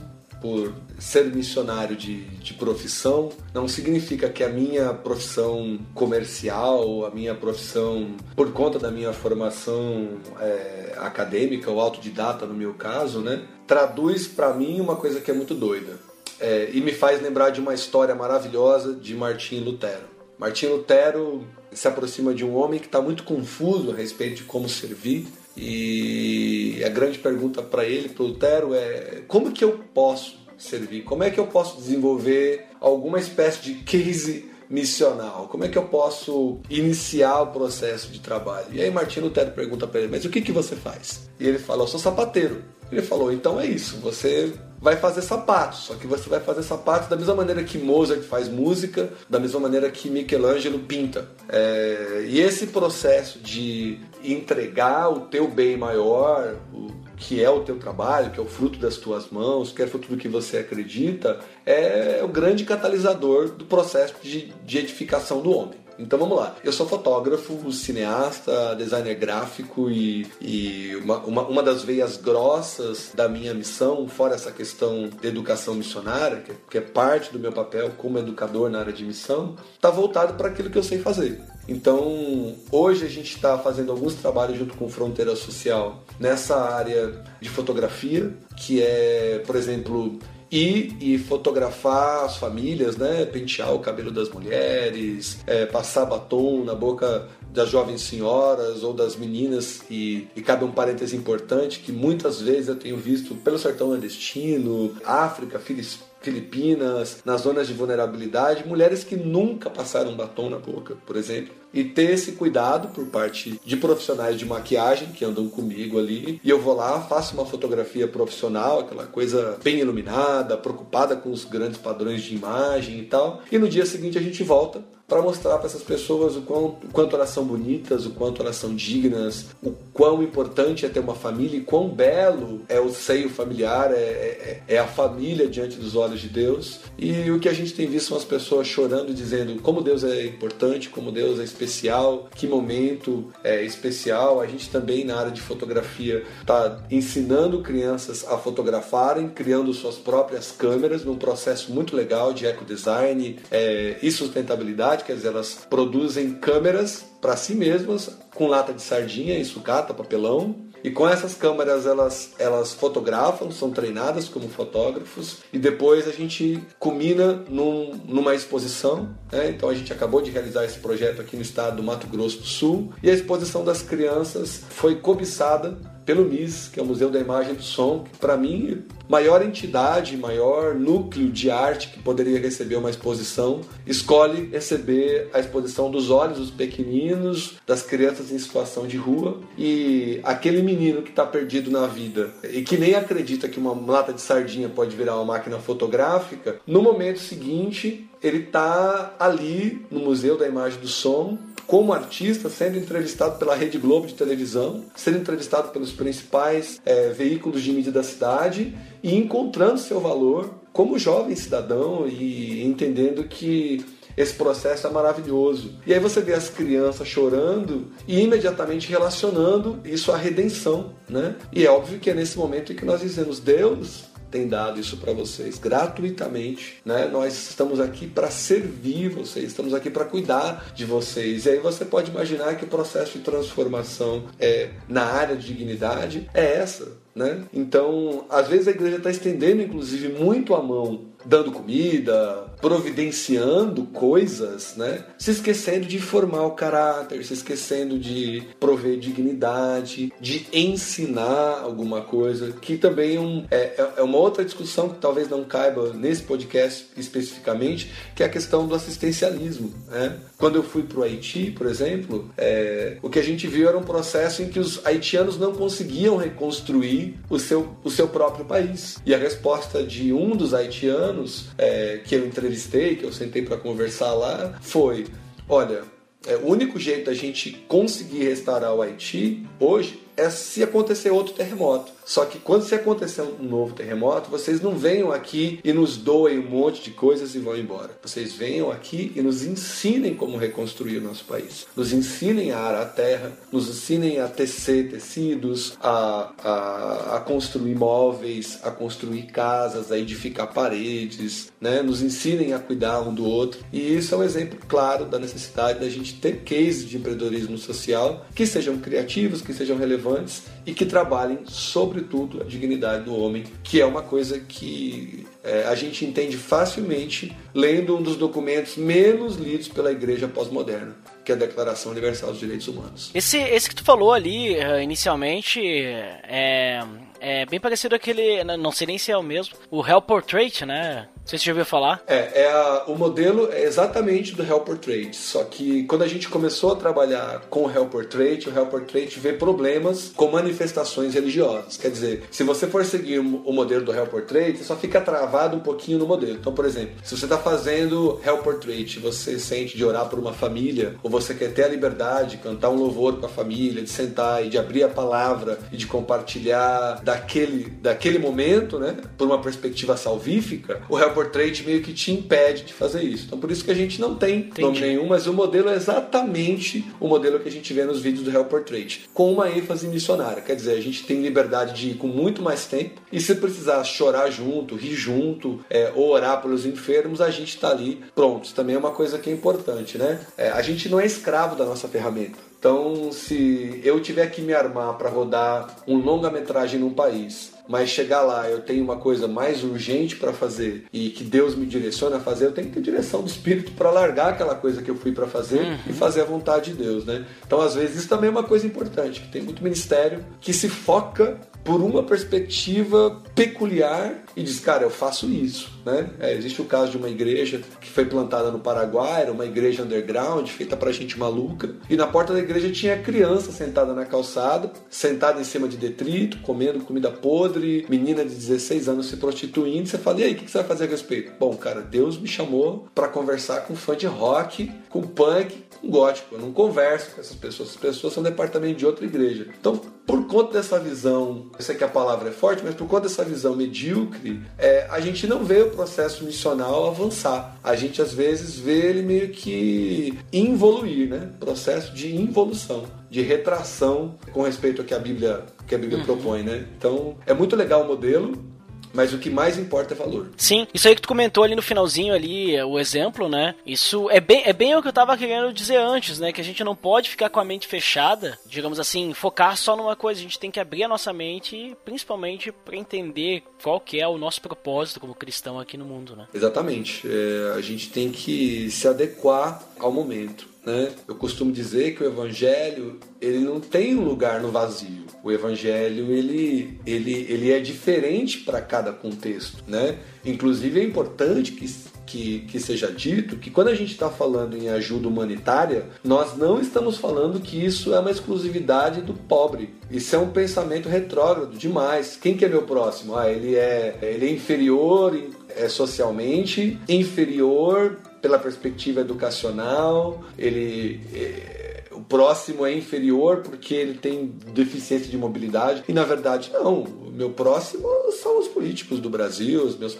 por ser missionário de, de profissão, não significa que a minha profissão comercial, a minha profissão, por conta da minha formação é, acadêmica ou autodidata, no meu caso, né, traduz para mim uma coisa que é muito doida. É, e me faz lembrar de uma história maravilhosa de Martim Lutero. Martim Lutero se aproxima de um homem que está muito confuso a respeito de como servir e a grande pergunta para ele, para Lutero, é como que eu posso servir? Como é que eu posso desenvolver alguma espécie de case missional? Como é que eu posso iniciar o processo de trabalho? E aí Martin Lutero pergunta para ele, mas o que, que você faz? E ele fala, eu sou sapateiro. Ele falou, então é isso, você vai fazer sapatos, só que você vai fazer sapatos da mesma maneira que Mozart faz música, da mesma maneira que Michelangelo pinta. É, e esse processo de entregar o teu bem maior, o, que é o teu trabalho, que é o fruto das tuas mãos, que é o fruto do que você acredita, é o grande catalisador do processo de, de edificação do homem. Então vamos lá. Eu sou fotógrafo, cineasta, designer gráfico e, e uma, uma, uma, das veias grossas da minha missão, fora essa questão de educação missionária, que, que é parte do meu papel como educador na área de missão, está voltado para aquilo que eu sei fazer. Então, hoje a gente está fazendo alguns trabalhos junto com Fronteira Social nessa área de fotografia, que é, por exemplo, ir e fotografar as famílias, né? Pentear o cabelo das mulheres, é, passar batom na boca das jovens senhoras ou das meninas e, e cabe um parêntese importante que muitas vezes eu tenho visto pelo sertão nordestino, África, Filipinas Filipinas, nas zonas de vulnerabilidade, mulheres que nunca passaram batom na boca, por exemplo. E ter esse cuidado por parte de profissionais de maquiagem que andam comigo ali. E eu vou lá, faço uma fotografia profissional, aquela coisa bem iluminada, preocupada com os grandes padrões de imagem e tal. E no dia seguinte a gente volta para mostrar para essas pessoas o, quão, o quanto elas são bonitas, o quanto elas são dignas, o quão importante é ter uma família e quão belo é o seio familiar, é, é, é a família diante dos olhos de Deus. E o que a gente tem visto são as pessoas chorando dizendo como Deus é importante, como Deus é especial, que momento é especial. A gente também na área de fotografia está ensinando crianças a fotografarem, criando suas próprias câmeras num processo muito legal de ecodesign é, e sustentabilidade, dizer, elas produzem câmeras para si mesmas com lata de sardinha e sucata, papelão, e com essas câmeras elas, elas fotografam, são treinadas como fotógrafos e depois a gente culmina num, numa exposição. Né? Então a gente acabou de realizar esse projeto aqui no estado do Mato Grosso do Sul e a exposição das crianças foi cobiçada pelo MIS, que é o Museu da Imagem e do Som, que para mim maior entidade, maior núcleo de arte que poderia receber uma exposição, escolhe receber a exposição dos olhos dos pequeninos, das crianças em situação de rua e aquele menino que está perdido na vida e que nem acredita que uma lata de sardinha pode virar uma máquina fotográfica, no momento seguinte ele está ali no Museu da Imagem do Som como artista, sendo entrevistado pela Rede Globo de televisão, sendo entrevistado pelos principais é, veículos de mídia da cidade e encontrando seu valor como jovem cidadão e entendendo que esse processo é maravilhoso. E aí você vê as crianças chorando e imediatamente relacionando isso à redenção, né? E é óbvio que é nesse momento em que nós dizemos, Deus, tem dado isso para vocês gratuitamente, né? Nós estamos aqui para servir vocês, estamos aqui para cuidar de vocês. E aí você pode imaginar que o processo de transformação é, na área de dignidade é essa, né? Então, às vezes a igreja está estendendo, inclusive, muito a mão dando comida, providenciando coisas, né? Se esquecendo de formar o caráter, se esquecendo de prover dignidade, de ensinar alguma coisa, que também é, um, é, é uma outra discussão que talvez não caiba nesse podcast especificamente, que é a questão do assistencialismo, né? Quando eu fui para o Haiti, por exemplo, é, o que a gente viu era um processo em que os haitianos não conseguiam reconstruir o seu, o seu próprio país. E a resposta de um dos haitianos é, que eu entrevistei, que eu sentei para conversar lá, foi: olha, é, o único jeito da gente conseguir restaurar o Haiti hoje é se acontecer outro terremoto. Só que quando se acontecer um novo terremoto, vocês não venham aqui e nos doem um monte de coisas e vão embora. Vocês venham aqui e nos ensinem como reconstruir o nosso país. Nos ensinem a arar a terra, nos ensinem a tecer tecidos, a, a, a construir móveis, a construir casas, a edificar paredes, né? nos ensinem a cuidar um do outro. E isso é um exemplo claro da necessidade da gente ter cases de empreendedorismo social que sejam criativos, que sejam relevantes e que trabalhem sobretudo a dignidade do homem, que é uma coisa que é, a gente entende facilmente lendo um dos documentos menos lidos pela igreja pós-moderna, que é a Declaração Universal dos Direitos Humanos. Esse, esse que tu falou ali, eh, inicialmente, é, é bem parecido aquele, não sei nem se é o mesmo, o Hell Portrait, né? Você já ouviu falar. É, é a, o modelo é exatamente do Hell Portrait, só que quando a gente começou a trabalhar com o Hell Portrait, o Hell Portrait vê problemas com manifestações religiosas. Quer dizer, se você for seguir o modelo do Hell Portrait, só fica travado um pouquinho no modelo. Então, por exemplo, se você está fazendo Hell Portrait, você sente de orar por uma família, ou você quer ter a liberdade de cantar um louvor com a família, de sentar e de abrir a palavra e de compartilhar daquele, daquele momento, né, por uma perspectiva salvífica, o Hell Portrait meio que te impede de fazer isso. Então por isso que a gente não tem Entendi. nome nenhum, mas o modelo é exatamente o modelo que a gente vê nos vídeos do Hell Portrait, com uma ênfase missionária. Quer dizer, a gente tem liberdade de ir com muito mais tempo e se precisar chorar junto, rir junto, é, ou orar pelos enfermos, a gente está ali pronto. Isso também é uma coisa que é importante, né? É, a gente não é escravo da nossa ferramenta. Então, se eu tiver que me armar para rodar um longa-metragem num país mas chegar lá eu tenho uma coisa mais urgente para fazer e que Deus me direciona a fazer, eu tenho que ter direção do Espírito para largar aquela coisa que eu fui para fazer uhum. e fazer a vontade de Deus, né? Então, às vezes, isso também é uma coisa importante, que tem muito ministério que se foca por uma perspectiva peculiar e diz, cara, eu faço isso. Né? É, existe o caso de uma igreja que foi plantada no Paraguai, era uma igreja underground, feita para gente maluca, e na porta da igreja tinha criança sentada na calçada, sentada em cima de detrito, comendo comida podre, menina de 16 anos se prostituindo. Você fala, e aí, o que você vai fazer a respeito? Bom, cara, Deus me chamou para conversar com fã de rock, com punk, com gótico. Eu não converso com essas pessoas. Essas pessoas são departamento de outra igreja. Então, por conta dessa visão, eu sei que a palavra é forte, mas por conta dessa visão medíocre, é, a gente não vê o processo missional avançar. A gente às vezes vê ele meio que involuir, né? Processo de involução, de retração com respeito ao que a Bíblia, que a Bíblia uhum. propõe, né? Então, é muito legal o modelo, mas o que mais importa é valor. Sim, isso aí que tu comentou ali no finalzinho ali, é o exemplo, né? Isso é bem, é bem o que eu tava querendo dizer antes, né? Que a gente não pode ficar com a mente fechada, digamos assim, focar só numa coisa. A gente tem que abrir a nossa mente, principalmente para entender qual que é o nosso propósito como cristão aqui no mundo, né? Exatamente. É, a gente tem que se adequar ao momento. Né? Eu costumo dizer que o evangelho ele não tem um lugar no vazio. O evangelho ele, ele, ele é diferente para cada contexto. Né? Inclusive é importante que, que, que seja dito que quando a gente está falando em ajuda humanitária, nós não estamos falando que isso é uma exclusividade do pobre. Isso é um pensamento retrógrado demais. Quem que é meu próximo? Ah, ele é, ele é inferior é socialmente, inferior pela perspectiva educacional, ele. É, o próximo é inferior porque ele tem deficiência de mobilidade. E na verdade, não. O meu próximo são os políticos do Brasil, os meus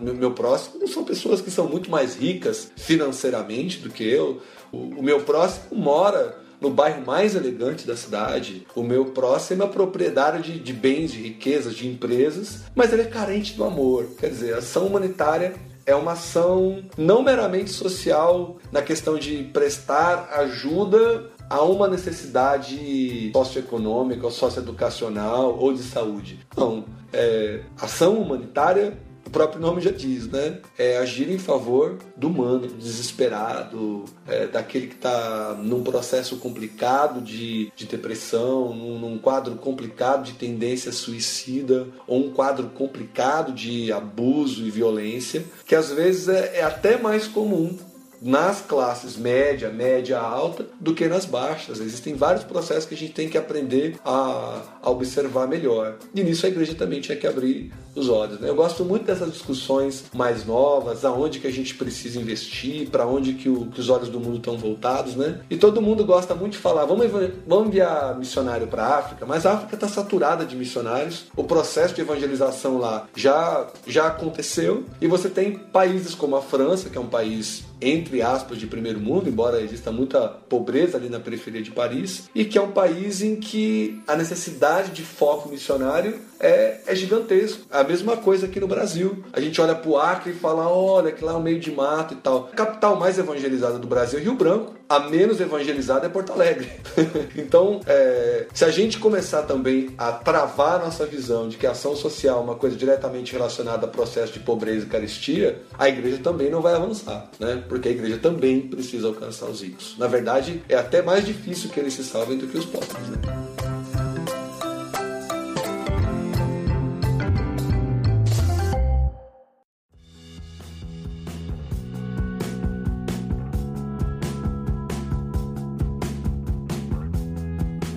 meu, meu próximo são pessoas que são muito mais ricas financeiramente do que eu. O, o meu próximo mora no bairro mais elegante da cidade. O meu próximo é proprietário de, de bens, de riquezas, de empresas, mas ele é carente do amor. Quer dizer, a ação humanitária é uma ação não meramente social na questão de prestar ajuda a uma necessidade socioeconômica, ou socioeducacional ou de saúde. Não, é ação humanitária próprio nome já diz, né? É agir em favor do humano, do desesperado, é, daquele que está num processo complicado de, de depressão, num, num, quadro complicado de tendência suicida, ou um quadro complicado de abuso e violência, que às vezes é, é até mais comum nas classes média, média alta, do que nas baixas. Existem vários processos que a gente tem que aprender a, a observar melhor. E nisso a igreja também tinha que abrir os olhos. Né? Eu gosto muito dessas discussões mais novas, aonde que a gente precisa investir, para onde que, o, que, os olhos do mundo estão voltados, né? E todo mundo gosta muito de falar, vamos, vamos enviar missionário para a África, mas a África está saturada de missionários. O processo de evangelização lá já já aconteceu e você tem países como a França, que é um país entre aspas, de primeiro mundo, embora exista muita pobreza ali na periferia de Paris, e que é um país em que a necessidade de foco missionário é, é gigantesco. É a mesma coisa aqui no Brasil. A gente olha pro Acre e fala, olha, que lá é um meio de mato e tal. A capital mais evangelizada do Brasil é Rio Branco. A menos evangelizada é Porto Alegre. <laughs> então, é, se a gente começar também a travar nossa visão de que a ação social é uma coisa diretamente relacionada a processo de pobreza e carestia, a igreja também não vai avançar, né? Porque a igreja também precisa alcançar os ricos. Na verdade, é até mais difícil que eles se salvem do que os pobres, né?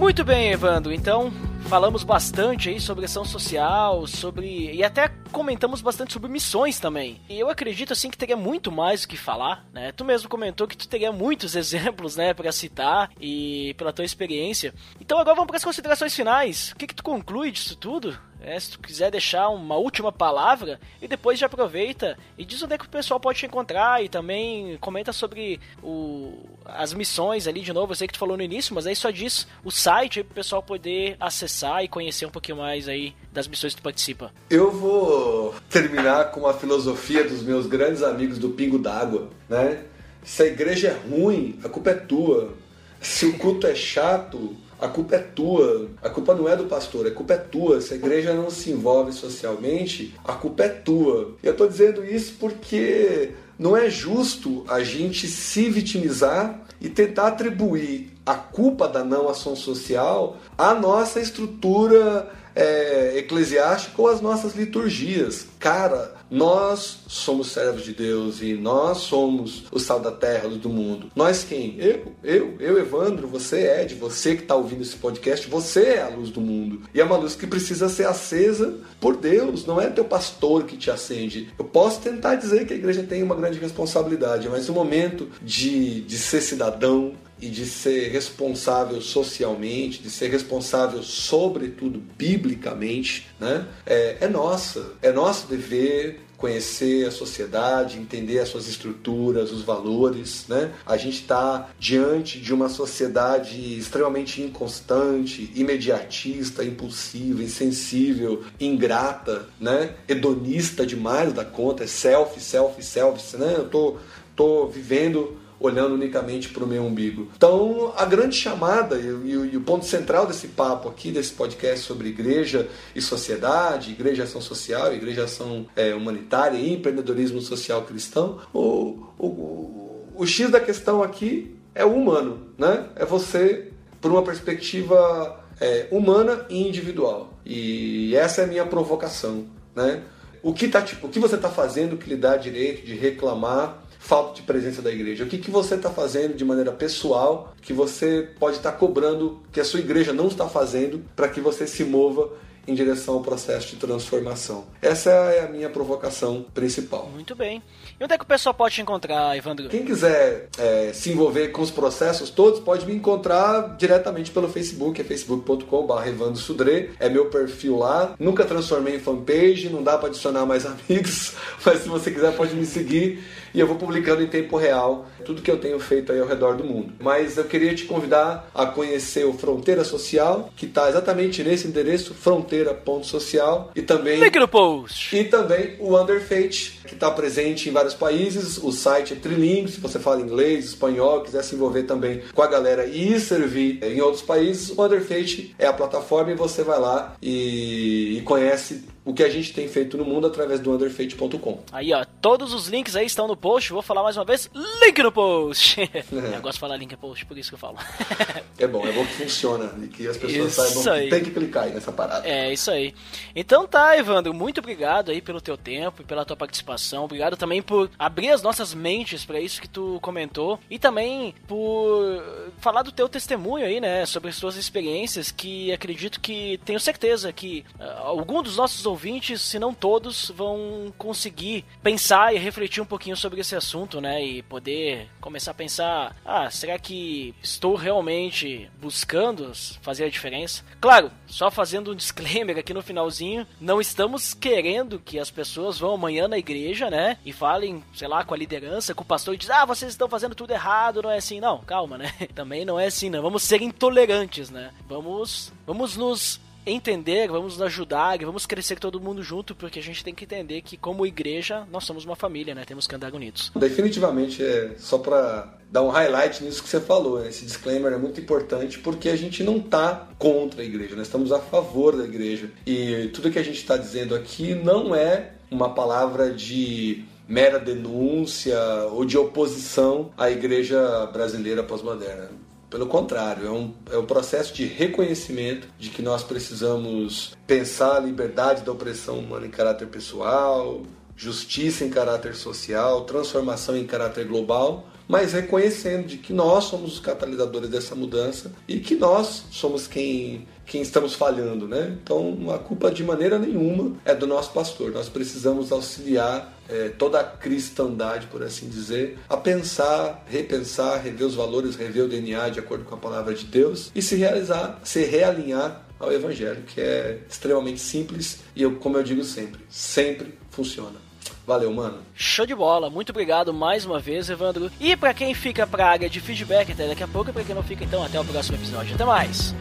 Muito bem, Evandro. Então, falamos bastante aí sobre ação social, sobre. e até comentamos bastante sobre missões também. E eu acredito assim que teria muito mais o que falar, né? Tu mesmo comentou que tu teria muitos <laughs> exemplos, né, para citar e pela tua experiência. Então agora vamos para as considerações finais. O que que tu conclui disso tudo? É, se tu quiser deixar uma última palavra e depois já aproveita e diz onde é que o pessoal pode te encontrar e também comenta sobre o, as missões ali de novo. Eu sei que tu falou no início, mas aí só diz o site para o pessoal poder acessar e conhecer um pouquinho mais aí das missões que tu participa. Eu vou terminar com a filosofia dos meus grandes amigos do Pingo d'Água, né? Se a igreja é ruim, a culpa é tua. Se o culto é chato, a culpa é tua, a culpa não é do pastor, a culpa é tua. Se a igreja não se envolve socialmente, a culpa é tua. E eu estou dizendo isso porque não é justo a gente se vitimizar e tentar atribuir a culpa da não ação social à nossa estrutura é, eclesiástica ou as nossas liturgias. Cara, nós somos servos de Deus e nós somos o sal da terra, do mundo. Nós quem? Eu, eu, eu, Evandro, você, Ed, você que está ouvindo esse podcast, você é a luz do mundo. E é uma luz que precisa ser acesa por Deus, não é teu pastor que te acende. Eu posso tentar dizer que a igreja tem uma grande responsabilidade, mas o momento de, de ser cidadão, e de ser responsável socialmente, de ser responsável, sobretudo, biblicamente, né? é, é nossa. É nosso dever conhecer a sociedade, entender as suas estruturas, os valores, né? A gente está diante de uma sociedade extremamente inconstante, imediatista, impulsiva, insensível, ingrata, né? Hedonista demais da conta, é self, self, self, né? Eu tô, tô vivendo olhando unicamente para o meu umbigo. Então, a grande chamada e, e, e, o ponto central desse papo aqui, desse podcast sobre igreja e sociedade, igreja e ação social, igreja e ação é, humanitária e empreendedorismo social cristão, o, o, o X da questão aqui é o humano, né? É você, por uma perspectiva é, humana e individual. E essa é a minha provocação, né? O que, tá, o que você está fazendo que lhe dá direito de reclamar falta de presença da igreja? O que, que você está fazendo de maneira pessoal que você pode estar tá cobrando que a sua igreja não está fazendo para que você se mova em direção ao processo de transformação. Essa é a minha provocação principal. Muito bem. E onde é que o pessoal pode te encontrar, Evandro? Quem quiser é, se envolver com os processos todos, pode me encontrar diretamente pelo Facebook, é facebook.com.br Evandro Sudré, é meu perfil lá. Nunca transformei em fanpage, não dá para adicionar mais <laughs> amigos, mas se você quiser pode me seguir e eu vou publicando em tempo real tudo que eu tenho feito aí ao redor do mundo. Mas eu queria te convidar a conhecer o Fronteira Social, que está exatamente nesse endereço, fronteira.social e também link no post. E também o Underfate, que está presente em vários países. O site é trilingue, se você fala inglês, espanhol, quiser se envolver também com a galera e servir em outros países, o Underfate é a plataforma e você vai lá e, e conhece o que a gente tem feito no mundo através do underfate.com. Aí, ó, todos os links aí estão no post. Vou falar mais uma vez: link no post. <laughs> É. Eu gosto de falar link no post, por isso que eu falo. <laughs> é bom, é bom que funciona e que as pessoas isso saibam aí. que tem que clicar aí nessa parada. É, isso aí. Então tá, Evandro, muito obrigado aí pelo teu tempo e pela tua participação. Obrigado também por abrir as nossas mentes para isso que tu comentou e também por falar do teu testemunho aí, né, sobre as tuas experiências que acredito que tenho certeza que uh, algum dos nossos ouvintes ouvintes, se não todos, vão conseguir pensar e refletir um pouquinho sobre esse assunto, né? E poder começar a pensar: ah, será que estou realmente buscando fazer a diferença? Claro, só fazendo um <laughs> disclaimer aqui no finalzinho, não estamos querendo que as pessoas vão amanhã na igreja, né? E falem, sei lá, com a liderança, com o pastor e dizem: ah, vocês estão fazendo tudo errado, não é assim. Não, calma, né? <laughs> Também não é assim, não. Vamos ser intolerantes, né? Vamos, vamos nos entender, vamos nos ajudar, vamos crescer todo mundo junto, porque a gente tem que entender que como igreja nós somos uma família, né? Temos que andar unidos. Definitivamente é só para dar um highlight nisso que você falou. Esse disclaimer é muito importante porque a gente não está contra a igreja, nós estamos a favor da igreja. E tudo que a gente está dizendo aqui não é uma palavra de mera denúncia ou de oposição à igreja brasileira pós-moderna. Pelo contrário, é um, é um processo de reconhecimento de que nós precisamos pensar a liberdade da opressão humana em caráter pessoal, justiça em caráter social, transformação em caráter global, mas reconhecendo de que nós somos os catalisadores dessa mudança e que nós somos quem, quem estamos falhando, né? Então a culpa de maneira nenhuma é do nosso pastor. Nós precisamos auxiliar é, toda a cristandade, por assim dizer, a pensar, repensar, rever os valores, rever o DNA de acordo com a palavra de Deus e se realizar, se realinhar ao Evangelho, que é extremamente simples e, eu, como eu digo sempre, sempre funciona. Valeu, mano. Show de bola. Muito obrigado mais uma vez, Evandro. E para quem fica pra área de feedback até daqui a pouco, e pra quem não fica, então até o próximo episódio. Até mais.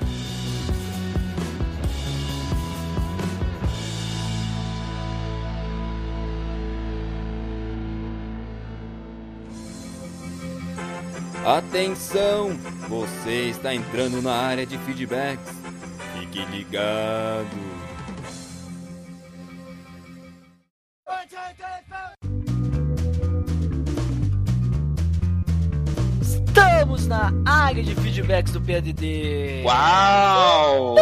Atenção! Você está entrando na área de feedbacks. Fique ligado. Estamos na área de feedbacks do PADD. Uau!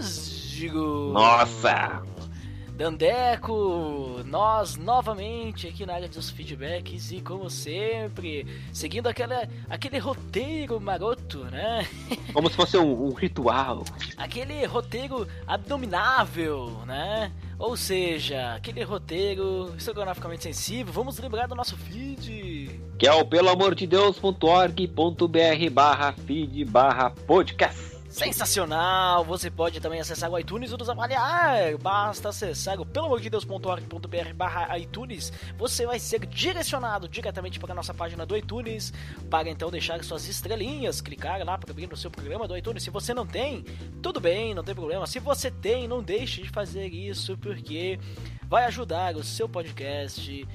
Digo. Nossa! Dandeco, nós novamente aqui na área dos feedbacks e como sempre, seguindo aquela, aquele roteiro maroto, né? <laughs> Como se fosse um, um ritual. aquele roteiro abdominável, né? Ou seja, aquele roteiro estrogonoficamente sensível, vamos lembrar do nosso feed. Que é o peloamordedeus.org.br barra feed barra podcast. Sensacional! Você pode também acessar o iTunes e nos avaliar. Basta acessar o peloamordedeus.org.br barra iTunes. Você vai ser direcionado diretamente para a nossa página do iTunes para então deixar suas estrelinhas, clicar lá para abrir no seu programa do iTunes. Se você não tem, tudo bem, não tem problema. Se você tem, não deixe de fazer isso porque vai ajudar o seu podcast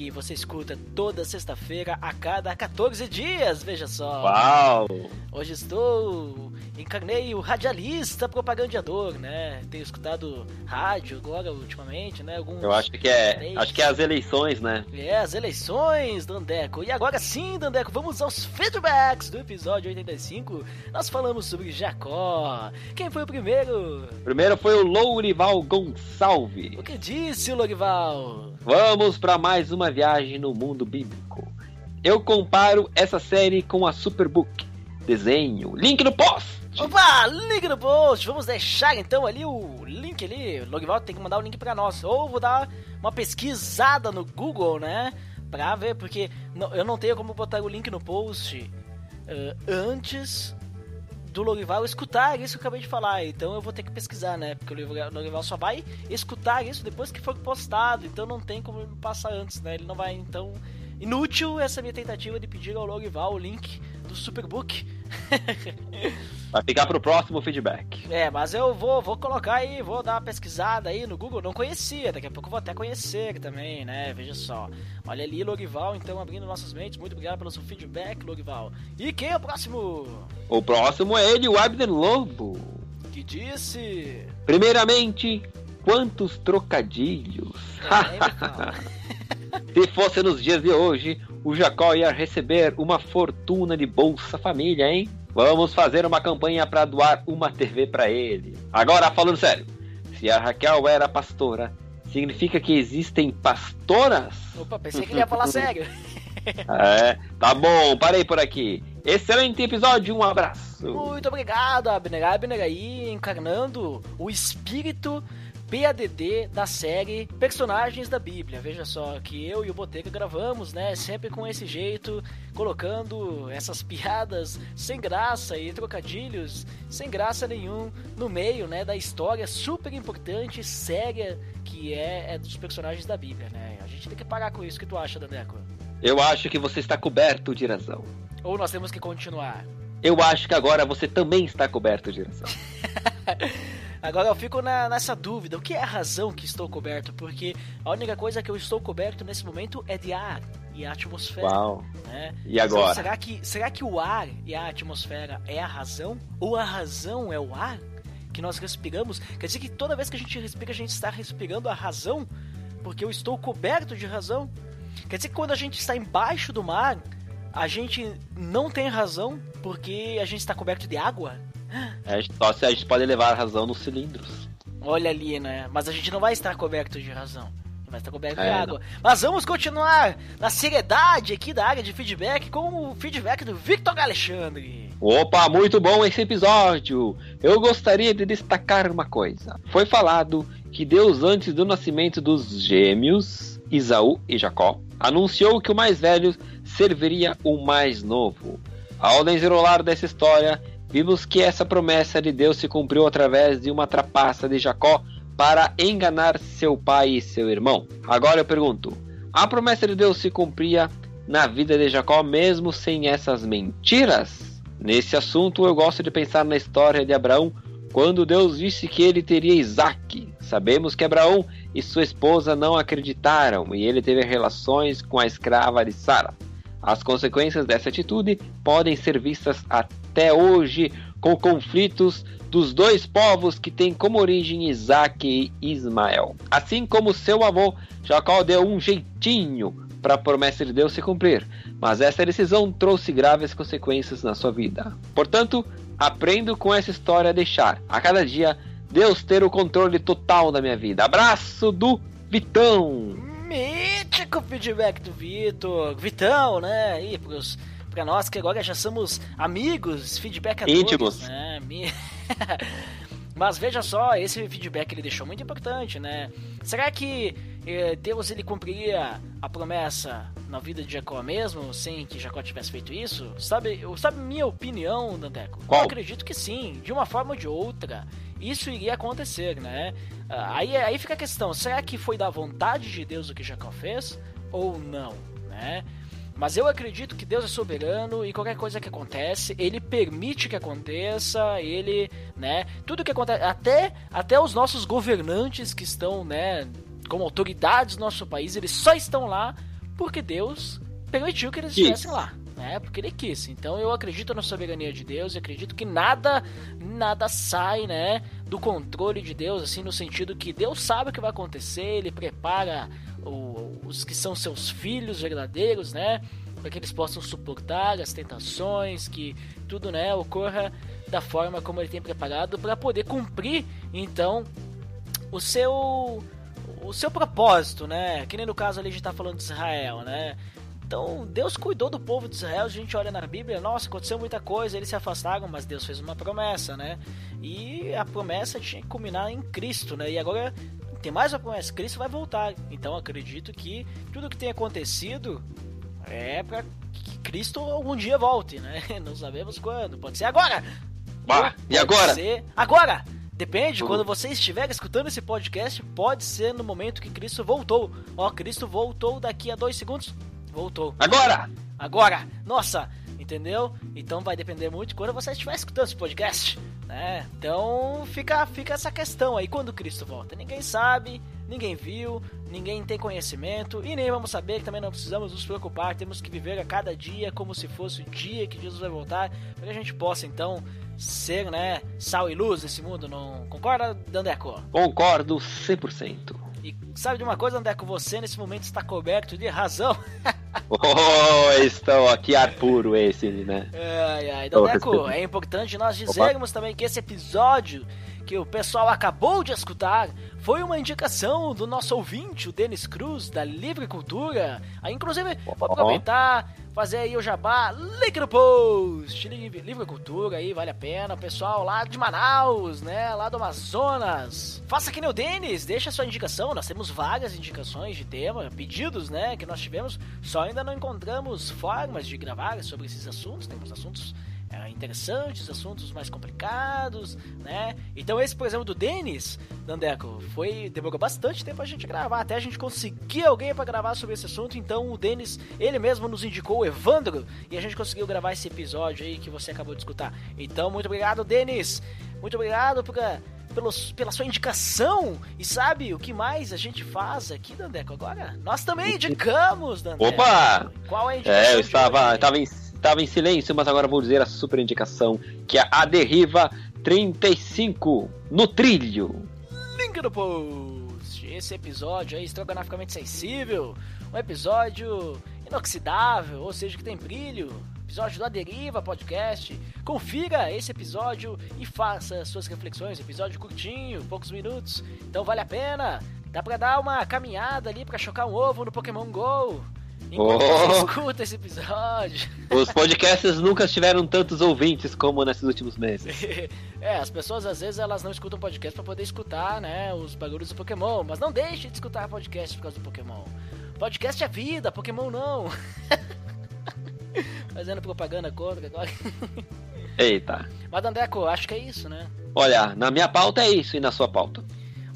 que você escuta toda sexta-feira a cada 14 dias, veja só. Uau! Hoje estou. Encarnei o radialista propagandeador, né? Tenho escutado rádio agora ultimamente, né? Alguns Eu acho que é. três. Acho que é as eleições, né? É, as eleições, Dandeco. E agora sim, Dandeco, vamos aos feedbacks do episódio 85. Nós falamos sobre Jacó. Quem foi o primeiro? Primeiro foi o Lourival Gonçalves. O que disse o Lorival? Vamos para mais uma viagem no mundo bíblico. Eu comparo essa série com a Superbook. Desenho, link no post. Opa, link no post. Vamos deixar então ali o link ali. O Logval tem que mandar o link pra nós. Ou vou dar uma pesquisada no Google, né? Pra ver, porque eu não tenho como botar o link no post eh, antes do Lorival escutar isso que eu acabei de falar. Então eu vou ter que pesquisar, né? Porque o Lorival- só vai escutar isso depois que for postado. Então não tem como passar antes, né? Ele não vai, então. Inútil essa minha tentativa de pedir ao Lorival o link do Superbook. <laughs> Vai ficar pro próximo feedback. É, mas eu vou, vou colocar aí, vou dar uma pesquisada aí no Google. Não conhecia, daqui a pouco vou até conhecer também, né? Veja só. Olha ali, Lorival, então abrindo nossas mentes. Muito obrigado pelo seu feedback, Lorival. E quem é o próximo? O próximo é ele, o Abner Lobo. Que disse? Primeiramente, quantos trocadilhos. É. <laughs> Se fosse nos dias de hoje, o Jacó ia receber uma fortuna de Bolsa Família, hein? Vamos fazer uma campanha para doar uma TV para ele. Agora, falando sério, se a Raquel era pastora, significa que existem pastoras? Opa, pensei que ele ia falar <laughs> sério. É, tá bom, parei por aqui. Excelente episódio, um abraço. Muito obrigado, Abner. Abner aí encarnando o espírito PADD da série Personagens da Bíblia. Veja só que eu e o Boteca gravamos, né? Sempre com esse jeito, colocando essas piadas sem graça e trocadilhos sem graça nenhum no meio, né? Da história super importante, séria que é, é dos personagens da Bíblia, né? A gente tem que parar com isso. O que tu acha, Dandeco? Eu acho que você está coberto de razão. Ou nós temos que continuar? Eu acho que agora você também está coberto de razão. <laughs> <laughs> Agora eu fico na- nessa dúvida, o que é a razão que estou coberto? Porque a única coisa que eu estou coberto nesse momento é de ar e atmosfera. Uau. Né? E agora? Então, será, que, será que o ar e a atmosfera é a razão? Ou a razão é o ar que nós respiramos? Quer dizer que toda vez que a gente respira, a gente está respirando a razão? Porque eu estou coberto de razão? Quer dizer que quando a gente está embaixo do mar, a gente não tem razão porque a gente está coberto de água? É, só se a gente pode levar a razão nos cilindros. Olha ali, né? Mas a gente não vai estar coberto de razão. Vai estar coberto de É, água. Mas vamos continuar na seriedade aqui da área de feedback com o feedback do Victor Alexandre. Opa, muito bom esse episódio! Eu gostaria de destacar uma coisa. Foi falado que Deus, antes do nascimento dos gêmeos, Isaú e Jacó, anunciou que o mais velho serviria o mais novo. Ao desenrolar dessa história, vimos que essa promessa de Deus se cumpriu através de uma trapaça de Jacó para enganar seu pai e seu irmão. Agora eu pergunto: a promessa de Deus se cumpria na vida de Jacó mesmo sem essas mentiras? Nesse assunto eu gosto de pensar na história de Abraão quando Deus disse que ele teria Isaac. Sabemos que Abraão e sua esposa não acreditaram e ele teve relações com a escrava de Sara. As consequências dessa atitude podem ser vistas até hoje com conflitos dos dois povos que têm como origem Isaac e Ismael. Assim como seu avô, Jacó deu um jeitinho para a promessa de Deus se cumprir, mas essa decisão trouxe graves consequências na sua vida. Portanto, aprendo com essa história a deixar a cada dia Deus ter o controle total da minha vida. Abraço do Vitão. Mítico feedback do Vitor. Vitão, né? Aí, pros, pra nós que agora já somos amigos, feedback a Íntimos. todos, né? <laughs> Mas veja só, esse feedback ele deixou muito importante, né? Será que eh, Deus ele cumpriria a promessa na vida de Jacó mesmo, sem que Jacó tivesse feito isso? Sabe, sabe minha opinião, Danteco? Qual? Eu acredito que sim, de uma forma ou de outra. Isso iria acontecer, né? Ah, Aí, aí fica a questão, será que foi da vontade de Deus o que Jacó fez? Ou não, né? Mas eu acredito que Deus é soberano e qualquer coisa que acontece, ele permite que aconteça, ele, né, tudo que acontece, até até os nossos governantes que estão, né, como autoridades do nosso país, eles só estão lá porque Deus permitiu que eles Quis. estivessem lá, né? Porque ele quis. Então eu acredito na soberania de Deus e acredito que nada nada sai, né, do controle de Deus, assim, no sentido que Deus sabe o que vai acontecer, ele prepara os que são seus filhos verdadeiros, né? Para que eles possam suportar as tentações, que tudo, né, ocorra da forma como ele tem preparado para poder cumprir, então, o seu o seu propósito, né? Que nem no caso ali a gente tá falando de Israel, né? Então, Deus cuidou do povo de Israel, a gente olha na Bíblia, nossa, aconteceu muita coisa, eles se afastaram, mas Deus fez uma promessa, né? E a promessa tinha que culminar em Cristo, né? E agora tem mais uma promessa, Cristo vai voltar. Então, acredito que tudo que tem acontecido é para que Cristo algum dia volte, né? <laughs> Não sabemos quando, pode ser agora. Bah, e pode agora? ser agora. Depende, Uhum. quando você estiver escutando esse podcast, pode ser no momento que Cristo voltou. Ó, Cristo voltou daqui a dois segundos. Voltou. Agora! Agora! Nossa! Entendeu? Então vai depender muito de quando você estiver escutando esse podcast. Né? Então fica, fica essa questão aí. Quando Cristo volta? Ninguém sabe, ninguém viu, ninguém tem conhecimento e nem vamos saber. Também não precisamos nos preocupar. Temos que viver a cada dia como se fosse o dia que Jesus vai voltar. Para que a gente possa então ser né, sal e luz nesse mundo. Não concorda, Dandeco? Concordo 100%. E sabe de uma coisa, Dandeco? Você nesse momento está coberto de razão. <laughs> Oh, estão aqui ar puro esse, né? Ai, ai. Recebendo. é importante nós dizermos também que esse episódio que o pessoal acabou de escutar foi uma indicação do nosso ouvinte, o Denis Cruz, da Livre Cultura. Aí, inclusive, vou aproveitar, fazer aí o jabá, link no post, Livre, Livre Cultura aí, vale a pena. O pessoal lá de Manaus, né, lá do Amazonas. Faça que nem o Denis, deixa sua indicação, nós temos várias indicações de tema, pedidos, né, que nós tivemos, só ainda não encontramos formas de gravar sobre esses assuntos, temos assuntos é, interessantes, assuntos mais complicados, né? Então esse, por exemplo, do Denis, Dandeco, foi demorou bastante tempo a gente gravar, até a gente conseguir alguém para gravar sobre esse assunto. Então o Denis, ele mesmo nos indicou o Evandro e a gente conseguiu gravar esse episódio aí que você acabou de escutar. Então muito obrigado, Denis. Muito obrigado por pela sua indicação. E sabe o que mais a gente faz aqui, Dandeco? Agora, nós também indicamos, Dandeco. Opa! Qual é a indicação? É, eu estava, hoje? estava, em, estava em silêncio, mas agora vou dizer a super indicação, que é a Derriva 35 no trilho. link no post. Esse episódio aí, estrogonoficamente sensível, um episódio inoxidável, ou seja, que tem brilho. Episódio do A Deriva Podcast. Confira esse episódio e faça suas reflexões. Episódio curtinho, poucos minutos. Então vale a pena. Dá pra dar uma caminhada ali pra chocar um ovo no Pokémon GO. Enquanto Oh. escuta esse episódio. Os podcasts nunca tiveram tantos ouvintes como nesses últimos meses. <laughs> é, as pessoas às vezes elas não escutam podcast pra poder escutar, né, os bagulhos do Pokémon, mas não deixe de escutar podcast por causa do Pokémon. Podcast é vida, Pokémon não. <laughs> Fazendo propaganda contra agora. Eita. Mas Dandeco, acho que é isso, né? Olha, na minha pauta é isso e na sua pauta.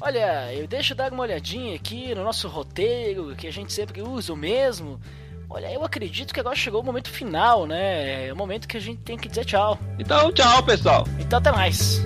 Olha, eu deixo dar uma olhadinha aqui no nosso roteiro, que a gente sempre usa o mesmo. Olha, eu acredito que agora chegou o momento final, né? É o momento que a gente tem que dizer tchau. Então, tchau, pessoal. Então até mais.